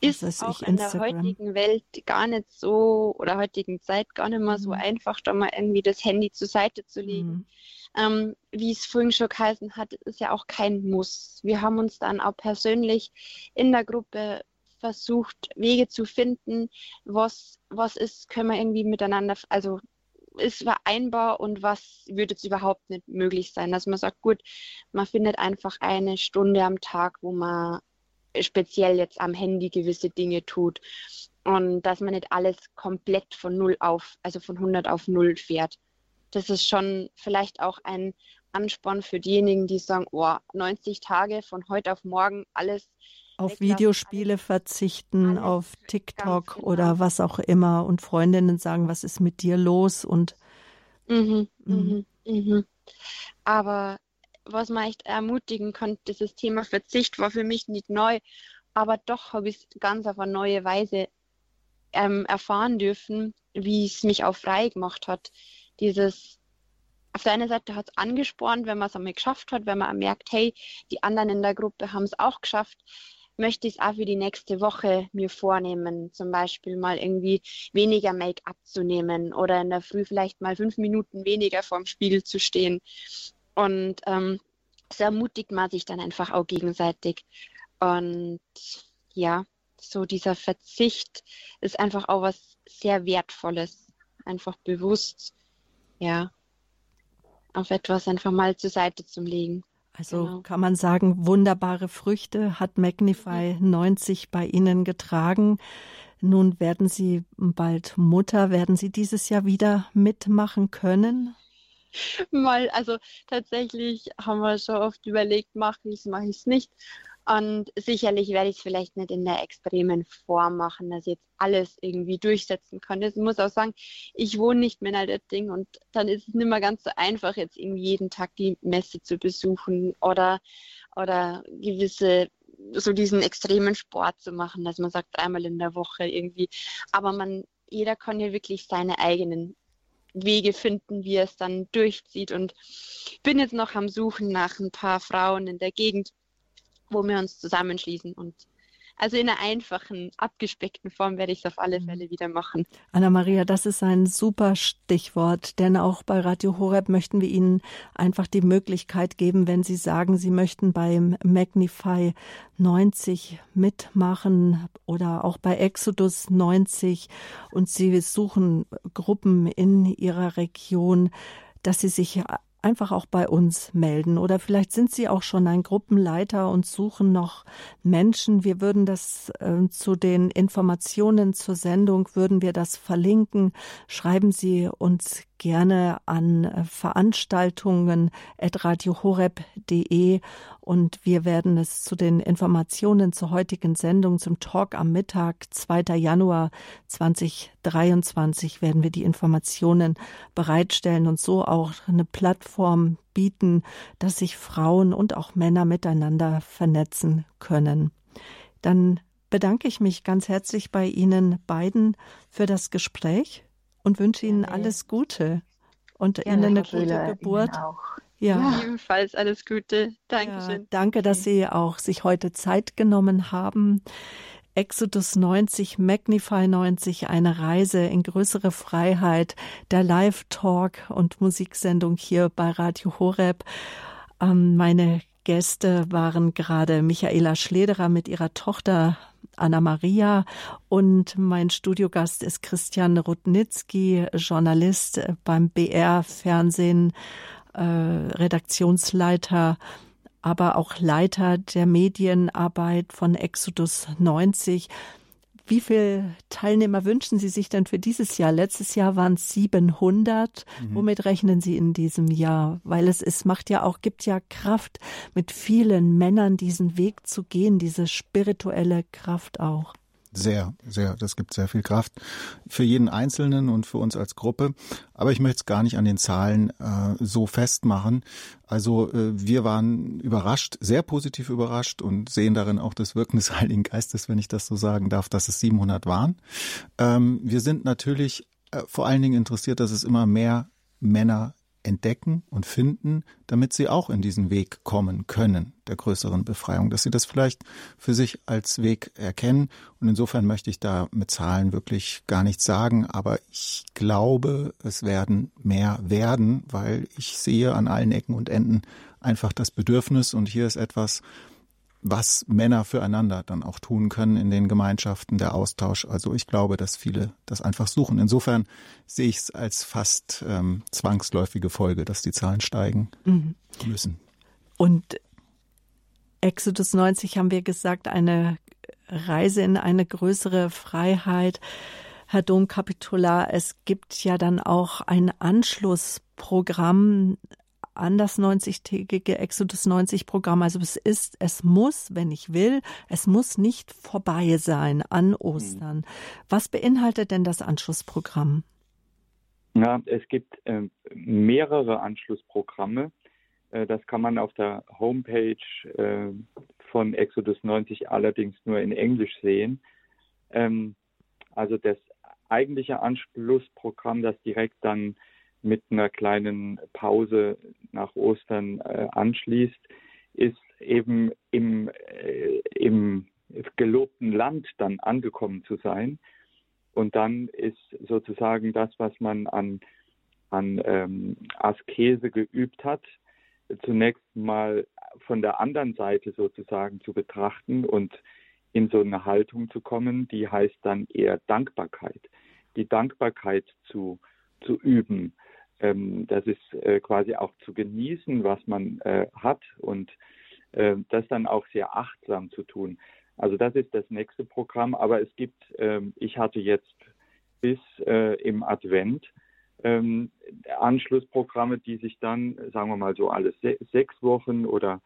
ist, ist auch ich, in der heutigen Welt gar nicht so oder heutigen Zeit gar nicht mehr so mhm. einfach, da mal irgendwie das Handy zur Seite zu legen. Mhm ähm, wie es vorhin schon geheißen hat, ist ja auch kein Muss. Wir haben uns dann auch persönlich in der Gruppe versucht, Wege zu finden, was, was ist, können wir irgendwie miteinander, also ist vereinbar und was würde jetzt überhaupt nicht möglich sein. Dass man sagt, gut, man findet einfach eine Stunde am Tag, wo man speziell jetzt am Handy gewisse Dinge tut und dass man nicht alles komplett von null auf, also von 100 auf null fährt das ist schon vielleicht auch ein Ansporn für diejenigen, die sagen, oh, 90 Tage von heute auf morgen alles auf Videospiele alles, verzichten, alles auf TikTok genau. oder was auch immer und Freundinnen sagen, was ist mit dir los und mhm, mhm. Mhm, mhm. aber was man echt ermutigen konnte, dieses Thema Verzicht war für mich nicht neu, aber doch habe ich es ganz auf eine neue Weise ähm, erfahren dürfen, wie es mich auch frei gemacht hat dieses, auf der einen Seite hat es angespornt, wenn man es einmal geschafft hat, wenn man merkt, hey, die anderen in der Gruppe haben es auch geschafft, möchte ich es auch für die nächste Woche mir vornehmen, zum Beispiel mal irgendwie weniger Make-up zu nehmen oder in der Früh vielleicht mal fünf Minuten weniger vorm Spiegel zu stehen. Und ähm, so ermutigt man sich dann einfach auch gegenseitig. Und ja, so dieser Verzicht ist einfach auch was sehr Wertvolles, einfach bewusst ja, auf etwas einfach mal zur Seite zu legen. Also genau. kann man sagen, wunderbare Früchte hat Magnify 90 bei Ihnen getragen. Nun werden Sie bald Mutter. Werden Sie dieses Jahr wieder mitmachen können? Mal, also tatsächlich haben wir schon oft überlegt, mache ich es, mache ich es nicht. Und sicherlich werde ich es vielleicht nicht in der extremen Form machen, dass ich jetzt alles irgendwie durchsetzen kann. Ich muss auch sagen, ich wohne nicht mehr in der Ding und dann ist es nicht mehr ganz so einfach, jetzt irgendwie jeden Tag die Messe zu besuchen oder, oder gewisse so diesen extremen Sport zu machen, dass man sagt einmal in der Woche irgendwie. Aber man, jeder kann ja wirklich seine eigenen Wege finden, wie er es dann durchzieht. Und bin jetzt noch am Suchen nach ein paar Frauen in der Gegend, wo wir uns zusammenschließen und also in einer einfachen, abgespeckten Form werde ich es auf alle mhm. Fälle wieder machen. Anna-Maria, das ist ein super Stichwort, denn auch bei Radio Horeb möchten wir Ihnen einfach die Möglichkeit geben, wenn Sie sagen, Sie möchten beim Magnify 90 mitmachen oder auch bei Exodus 90 und Sie suchen Gruppen in Ihrer Region, dass Sie sich einfach auch bei uns melden. Oder vielleicht sind Sie auch schon ein Gruppenleiter und suchen noch Menschen. Wir würden das äh, zu den Informationen zur Sendung, würden wir das verlinken. Schreiben Sie uns gerne an äh, Veranstaltungen at radiohoreb.de und wir werden es zu den Informationen zur heutigen Sendung zum Talk am Mittag, 2. Januar 2023, werden wir die Informationen bereitstellen und so auch eine Plattform bieten, dass sich Frauen und auch Männer miteinander vernetzen können. Dann bedanke ich mich ganz herzlich bei Ihnen beiden für das Gespräch und wünsche Ihnen alles Gute und Gerne, Ihnen eine gute Geburt. Ja. ja. *laughs* ebenfalls alles Gute. Dankeschön. Ja, danke, dass Sie auch sich heute Zeit genommen haben. Exodus 90, Magnify 90, eine Reise in größere Freiheit, der Live-Talk und Musiksendung hier bei Radio Horeb. Ähm, meine Gäste waren gerade Michaela Schlederer mit ihrer Tochter Anna Maria und mein Studiogast ist Christian Rudnitzki, Journalist beim BR Fernsehen, äh, Redaktionsleiter, aber auch Leiter der Medienarbeit von Exodus 90. Wie viele Teilnehmer wünschen Sie sich denn für dieses Jahr? Letztes Jahr waren es 700. Mhm. Womit rechnen Sie in diesem Jahr? Weil es ist, macht ja auch, gibt ja Kraft, mit vielen Männern diesen Weg zu gehen, diese spirituelle Kraft auch. Sehr, sehr. Das gibt sehr viel Kraft für jeden Einzelnen und für uns als Gruppe. Aber ich möchte es gar nicht an den Zahlen äh, so festmachen. Also äh, wir waren überrascht, sehr positiv überrascht und sehen darin auch das Wirken des Heiligen Geistes, wenn ich das so sagen darf, dass es 700 waren. Ähm, wir sind natürlich äh, vor allen Dingen interessiert, dass es immer mehr Männer entdecken und finden, damit sie auch in diesen Weg kommen können, der größeren Befreiung, dass sie das vielleicht für sich als Weg erkennen. Und insofern möchte ich da mit Zahlen wirklich gar nichts sagen, aber ich glaube, es werden mehr werden, weil ich sehe an allen Ecken und Enden einfach das Bedürfnis und hier ist etwas, was Männer füreinander dann auch tun können in den Gemeinschaften, der Austausch. Also ich glaube, dass viele das einfach suchen. Insofern sehe ich es als fast ähm, zwangsläufige Folge, dass die Zahlen steigen mhm. müssen. Und Exodus 90 haben wir gesagt, eine Reise in eine größere Freiheit. Herr Domkapitular, es gibt ja dann auch ein Anschlussprogramm an das 90-tägige Exodus 90 Programm. Also es ist, es muss, wenn ich will, es muss nicht vorbei sein an Ostern. Mhm. Was beinhaltet denn das Anschlussprogramm? Ja, es gibt äh, mehrere Anschlussprogramme. Äh, das kann man auf der Homepage äh, von Exodus 90 allerdings nur in Englisch sehen. Ähm, also das eigentliche Anschlussprogramm, das direkt dann mit einer kleinen Pause nach Ostern äh, anschließt, ist eben im, äh, im gelobten Land dann angekommen zu sein. Und dann ist sozusagen das, was man an, an ähm, Askese geübt hat, zunächst mal von der anderen Seite sozusagen zu betrachten und in so eine Haltung zu kommen, die heißt dann eher Dankbarkeit. Die Dankbarkeit zu, zu üben, ähm, das ist äh, quasi auch zu genießen, was man äh, hat und äh, das dann auch sehr achtsam zu tun. Also das ist das nächste Programm, aber es gibt, ähm, ich hatte jetzt bis äh, im Advent ähm, Anschlussprogramme, die sich dann, sagen wir mal so, alle se sechs Wochen oder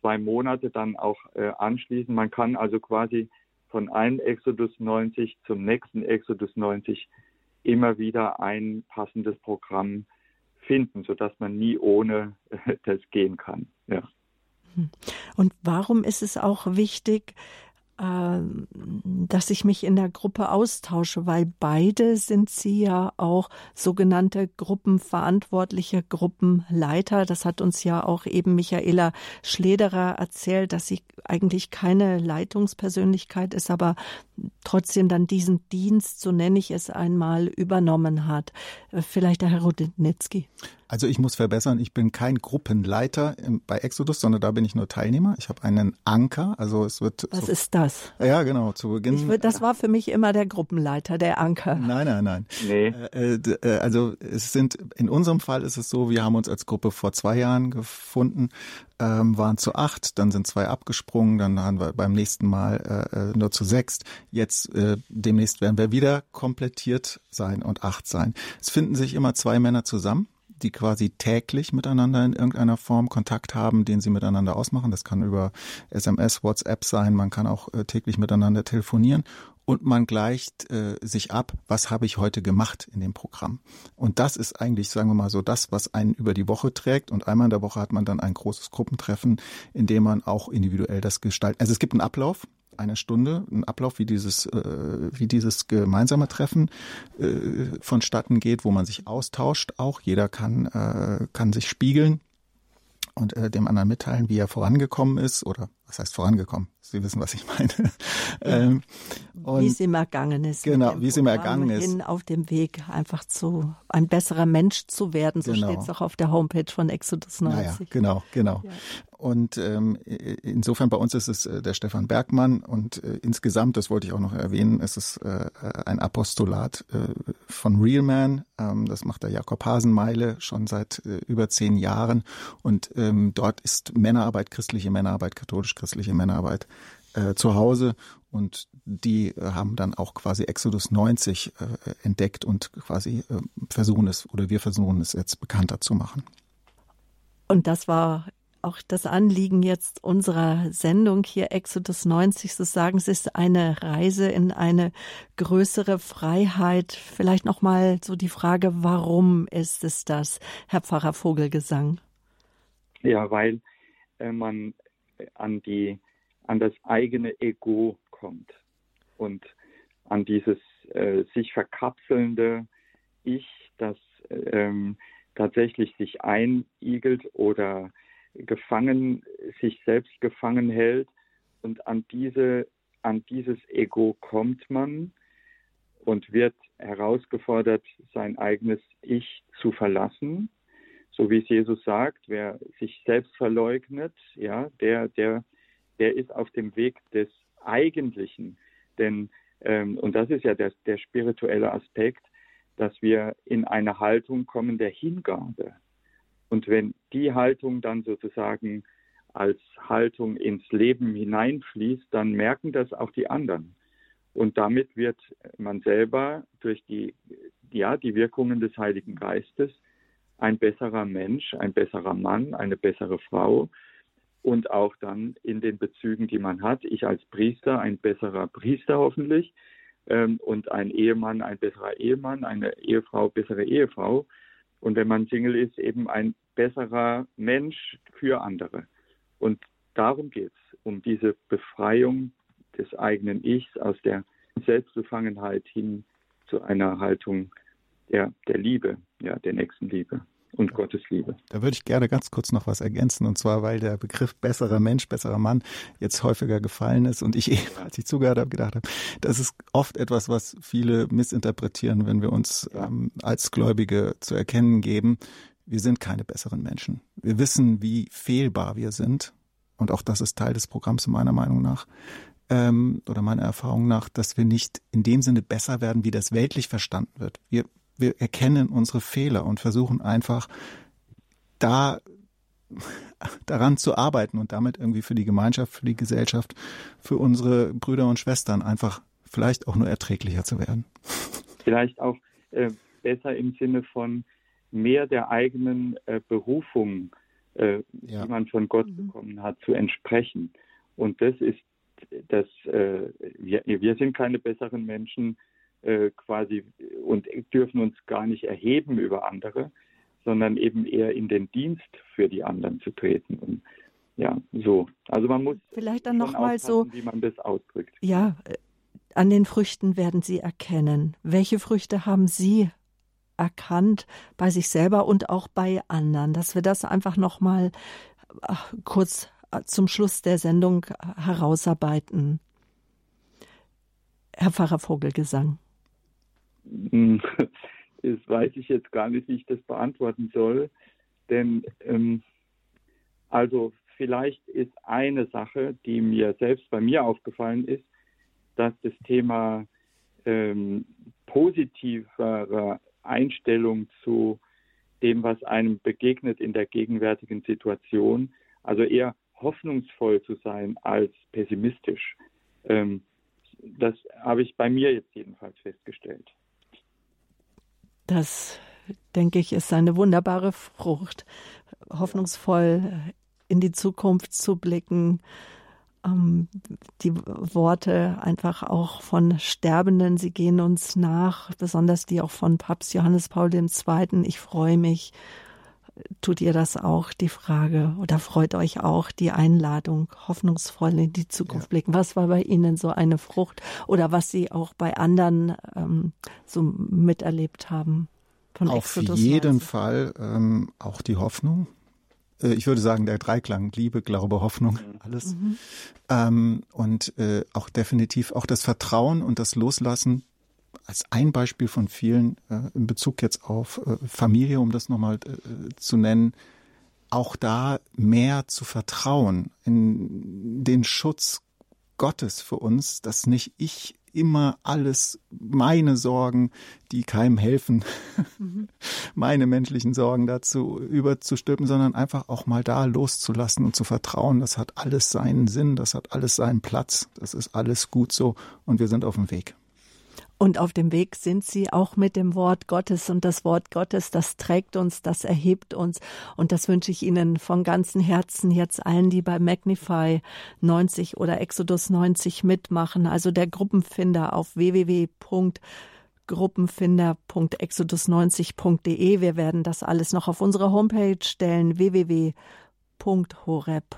zwei Monate dann auch äh, anschließen. Man kann also quasi von einem Exodus 90 zum nächsten Exodus 90 immer wieder ein passendes Programm finden, sodass man nie ohne das gehen kann. Ja. Und warum ist es auch wichtig, dass ich mich in der Gruppe austausche, weil beide sind sie ja auch sogenannte Gruppenverantwortliche, Gruppenleiter. Das hat uns ja auch eben Michaela Schlederer erzählt, dass sie eigentlich keine Leitungspersönlichkeit ist, aber trotzdem dann diesen Dienst, so nenne ich es einmal, übernommen hat. Vielleicht der Herr Rudnitzki. Also ich muss verbessern, ich bin kein Gruppenleiter bei Exodus, sondern da bin ich nur Teilnehmer. Ich habe einen Anker, also es wird. Was so, ist das? Ja, genau, zu Beginn. Würd, das war für mich immer der Gruppenleiter, der Anker. Nein, nein, nein. Nee. Äh, äh, also es sind, in unserem Fall ist es so, wir haben uns als Gruppe vor zwei Jahren gefunden, ähm, waren zu acht, dann sind zwei abgesprungen, dann waren wir beim nächsten Mal äh, äh nur zu sechs. Jetzt äh, demnächst werden wir wieder komplettiert sein und acht sein. Es finden sich immer zwei Männer zusammen die quasi täglich miteinander in irgendeiner Form Kontakt haben, den sie miteinander ausmachen. Das kann über SMS, WhatsApp sein, man kann auch äh, täglich miteinander telefonieren und man gleicht äh, sich ab, was habe ich heute gemacht in dem Programm. Und das ist eigentlich, sagen wir mal so, das, was einen über die Woche trägt. Und einmal in der Woche hat man dann ein großes Gruppentreffen, in dem man auch individuell das gestaltet. Also es gibt einen Ablauf, eine Stunde, ein Ablauf, wie dieses, äh, wie dieses gemeinsame Treffen äh, vonstatten geht, wo man sich austauscht auch. Jeder kann, äh, kann sich spiegeln und äh, dem anderen mitteilen, wie er vorangekommen ist oder was heißt vorangekommen? Sie wissen, was ich meine. *laughs* Ähm, wie es ihm ergangen ist. Genau, wie es ihm ergangen ist. Hin auf dem Weg einfach zu ein besserer Mensch zu werden. So genau. steht es auch auf der Homepage von Exodus 90. Naja, genau, genau. Ja. Und ähm, insofern bei uns ist es äh, der Stefan Bergmann und äh, insgesamt, das wollte ich auch noch erwähnen, ist es äh, ein Apostolat äh, von Real Man. Ähm, das macht der Jakob Hasenmeile schon seit äh, über zehn Jahren. Und ähm, dort ist Männerarbeit, christliche Männerarbeit, katholisch-christliche Männerarbeit äh, zu Hause und die äh, haben dann auch quasi Exodus 90 äh, entdeckt und quasi äh, versuchen es oder wir versuchen es jetzt bekannter zu machen. Und das war auch das Anliegen jetzt unserer Sendung hier Exodus 90 zu sagen, es ist eine Reise in eine größere Freiheit. Vielleicht noch mal so die Frage, warum ist es das, Herr Pfarrer Vogelgesang? Ja, weil äh, man an die an das eigene Ego kommt und an dieses äh, sich verkapselnde Ich, das ähm, tatsächlich sich einigelt oder gefangen, sich selbst gefangen hält und an diese, an dieses Ego kommt man und wird herausgefordert, sein eigenes Ich zu verlassen. So wie es Jesus sagt, wer sich selbst verleugnet, ja, der, der, der ist auf dem Weg des Eigentlichen. Denn, ähm, und das ist ja der, der spirituelle Aspekt, dass wir in eine Haltung kommen der Hingabe. Und wenn die Haltung dann sozusagen als Haltung ins Leben hineinfließt, dann merken das auch die anderen. Und damit wird man selber durch die, ja, die Wirkungen des Heiligen Geistes ein besserer Mensch, ein besserer Mann, eine bessere Frau und auch dann in den Bezügen, die man hat. Ich als Priester ein besserer Priester hoffentlich ähm, und ein Ehemann ein besserer Ehemann, eine Ehefrau bessere Ehefrau und wenn man Single ist, eben ein besserer Mensch für andere. Und darum geht es, um diese Befreiung des eigenen Ichs aus der Selbstbefangenheit hin zu einer Haltung der, der Liebe, ja, der Nächstenliebe und Gottes Liebe. Da würde ich gerne ganz kurz noch was ergänzen, und zwar, weil der Begriff besserer Mensch, besserer Mann jetzt häufiger gefallen ist und ich *laughs* eben, als ich zugehört habe, gedacht habe, das ist oft etwas, was viele missinterpretieren, wenn wir uns ähm, als Gläubige zu erkennen geben, wir sind keine besseren Menschen. Wir wissen, wie fehlbar wir sind. Und auch das ist Teil des Programms meiner Meinung nach ähm, oder meiner Erfahrung nach, dass wir nicht in dem Sinne besser werden, wie das weltlich verstanden wird. Wir wir erkennen unsere Fehler und versuchen einfach da daran zu arbeiten und damit irgendwie für die Gemeinschaft, für die Gesellschaft, für unsere Brüder und Schwestern einfach vielleicht auch nur erträglicher zu werden. Vielleicht auch äh, besser im Sinne von mehr der eigenen äh, Berufung, äh, ja. die man von Gott mhm. bekommen hat, zu entsprechen. Und das ist das, äh, wir, wir sind keine besseren Menschen, äh, quasi und dürfen uns gar nicht erheben über andere, sondern eben eher in den Dienst für die anderen zu treten. Und ja, so. Also man muss vielleicht dann noch mal so, wie man das ausdrückt. Ja, äh, an den Früchten werden Sie erkennen. Welche Früchte haben Sie erkannt bei sich selber und auch bei anderen, dass wir das einfach noch mal äh, kurz zum Schluss der Sendung herausarbeiten. Herr Pfarrer Vogelgesang. *laughs* das weiß ich jetzt gar nicht, wie ich das beantworten soll. Denn ähm, also vielleicht ist eine Sache, die mir selbst bei mir aufgefallen ist, dass das Thema ähm, positivere Einstellung zu dem, was einem begegnet in der gegenwärtigen Situation, also eher hoffnungsvoll zu sein als pessimistisch. Ähm, das habe ich bei mir jetzt jedenfalls festgestellt. Das, denke ich, ist eine wunderbare Frucht, hoffnungsvoll in die Zukunft zu blicken, ähm, die Worte einfach auch von Sterbenden, sie gehen uns nach, besonders die auch von Papst Johannes Paul II. Ich freue mich. Tut ihr das auch, die Frage, oder freut euch auch die Einladung, hoffnungsvoll in die Zukunft ja. blicken? Was war bei Ihnen so eine Frucht oder was Sie auch bei anderen ähm, so miterlebt haben? Von Auf jeden Fall ähm, auch die Hoffnung, äh, ich würde sagen, der Dreiklang, Liebe, Glaube, Hoffnung, mhm. alles. Mhm. Ähm, und äh, auch definitiv auch das Vertrauen und das Loslassen als ein Beispiel von vielen äh, in Bezug jetzt auf äh, Familie, um das nochmal äh, zu nennen, auch da mehr zu vertrauen in den Schutz Gottes für uns, dass nicht ich immer alles meine Sorgen, die keinem helfen, mhm. *laughs* meine menschlichen Sorgen dazu überzustülpen, sondern einfach auch mal da loszulassen und zu vertrauen, das hat alles seinen Sinn, das hat alles seinen Platz, das ist alles gut so und wir sind auf dem Weg. Und auf dem Weg sind sie auch mit dem Wort Gottes. Und das Wort Gottes, das trägt uns, das erhebt uns. Und das wünsche ich Ihnen von ganzem Herzen jetzt allen, die bei Magnify 90 oder Exodus 90 mitmachen. Also der Gruppenfinder auf www.gruppenfinder.exodus90.de. Wir werden das alles noch auf unsere Homepage stellen. www.horeb.de horeb.org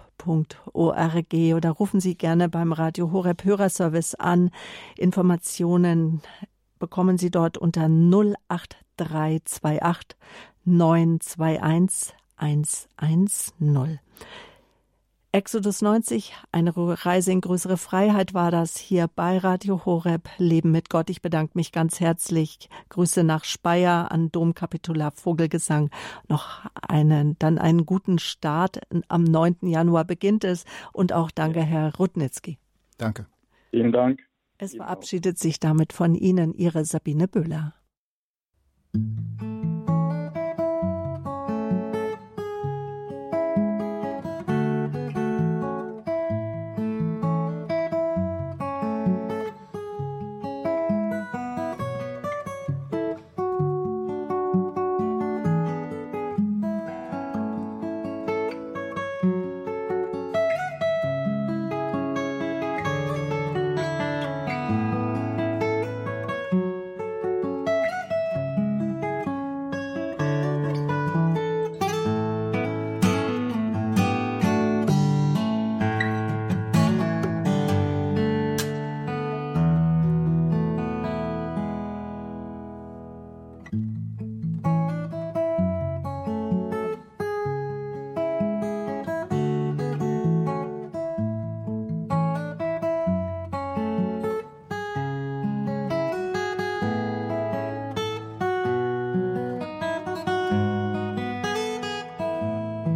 oder rufen Sie gerne beim Radio Horeb Hörerservice an. Informationen bekommen Sie dort unter 08328 921 110. Exodus 90, eine Reise in größere Freiheit war das hier bei Radio Horeb, Leben mit Gott. Ich bedanke mich ganz herzlich. Grüße nach Speyer an Domkapitular Vogelgesang. Noch einen, dann einen guten Start. Am 9. Januar beginnt es. Und auch danke, Herr Rudnitzki. Danke. Vielen Dank. Es verabschiedet sich damit von Ihnen Ihre Sabine Böhler. Musik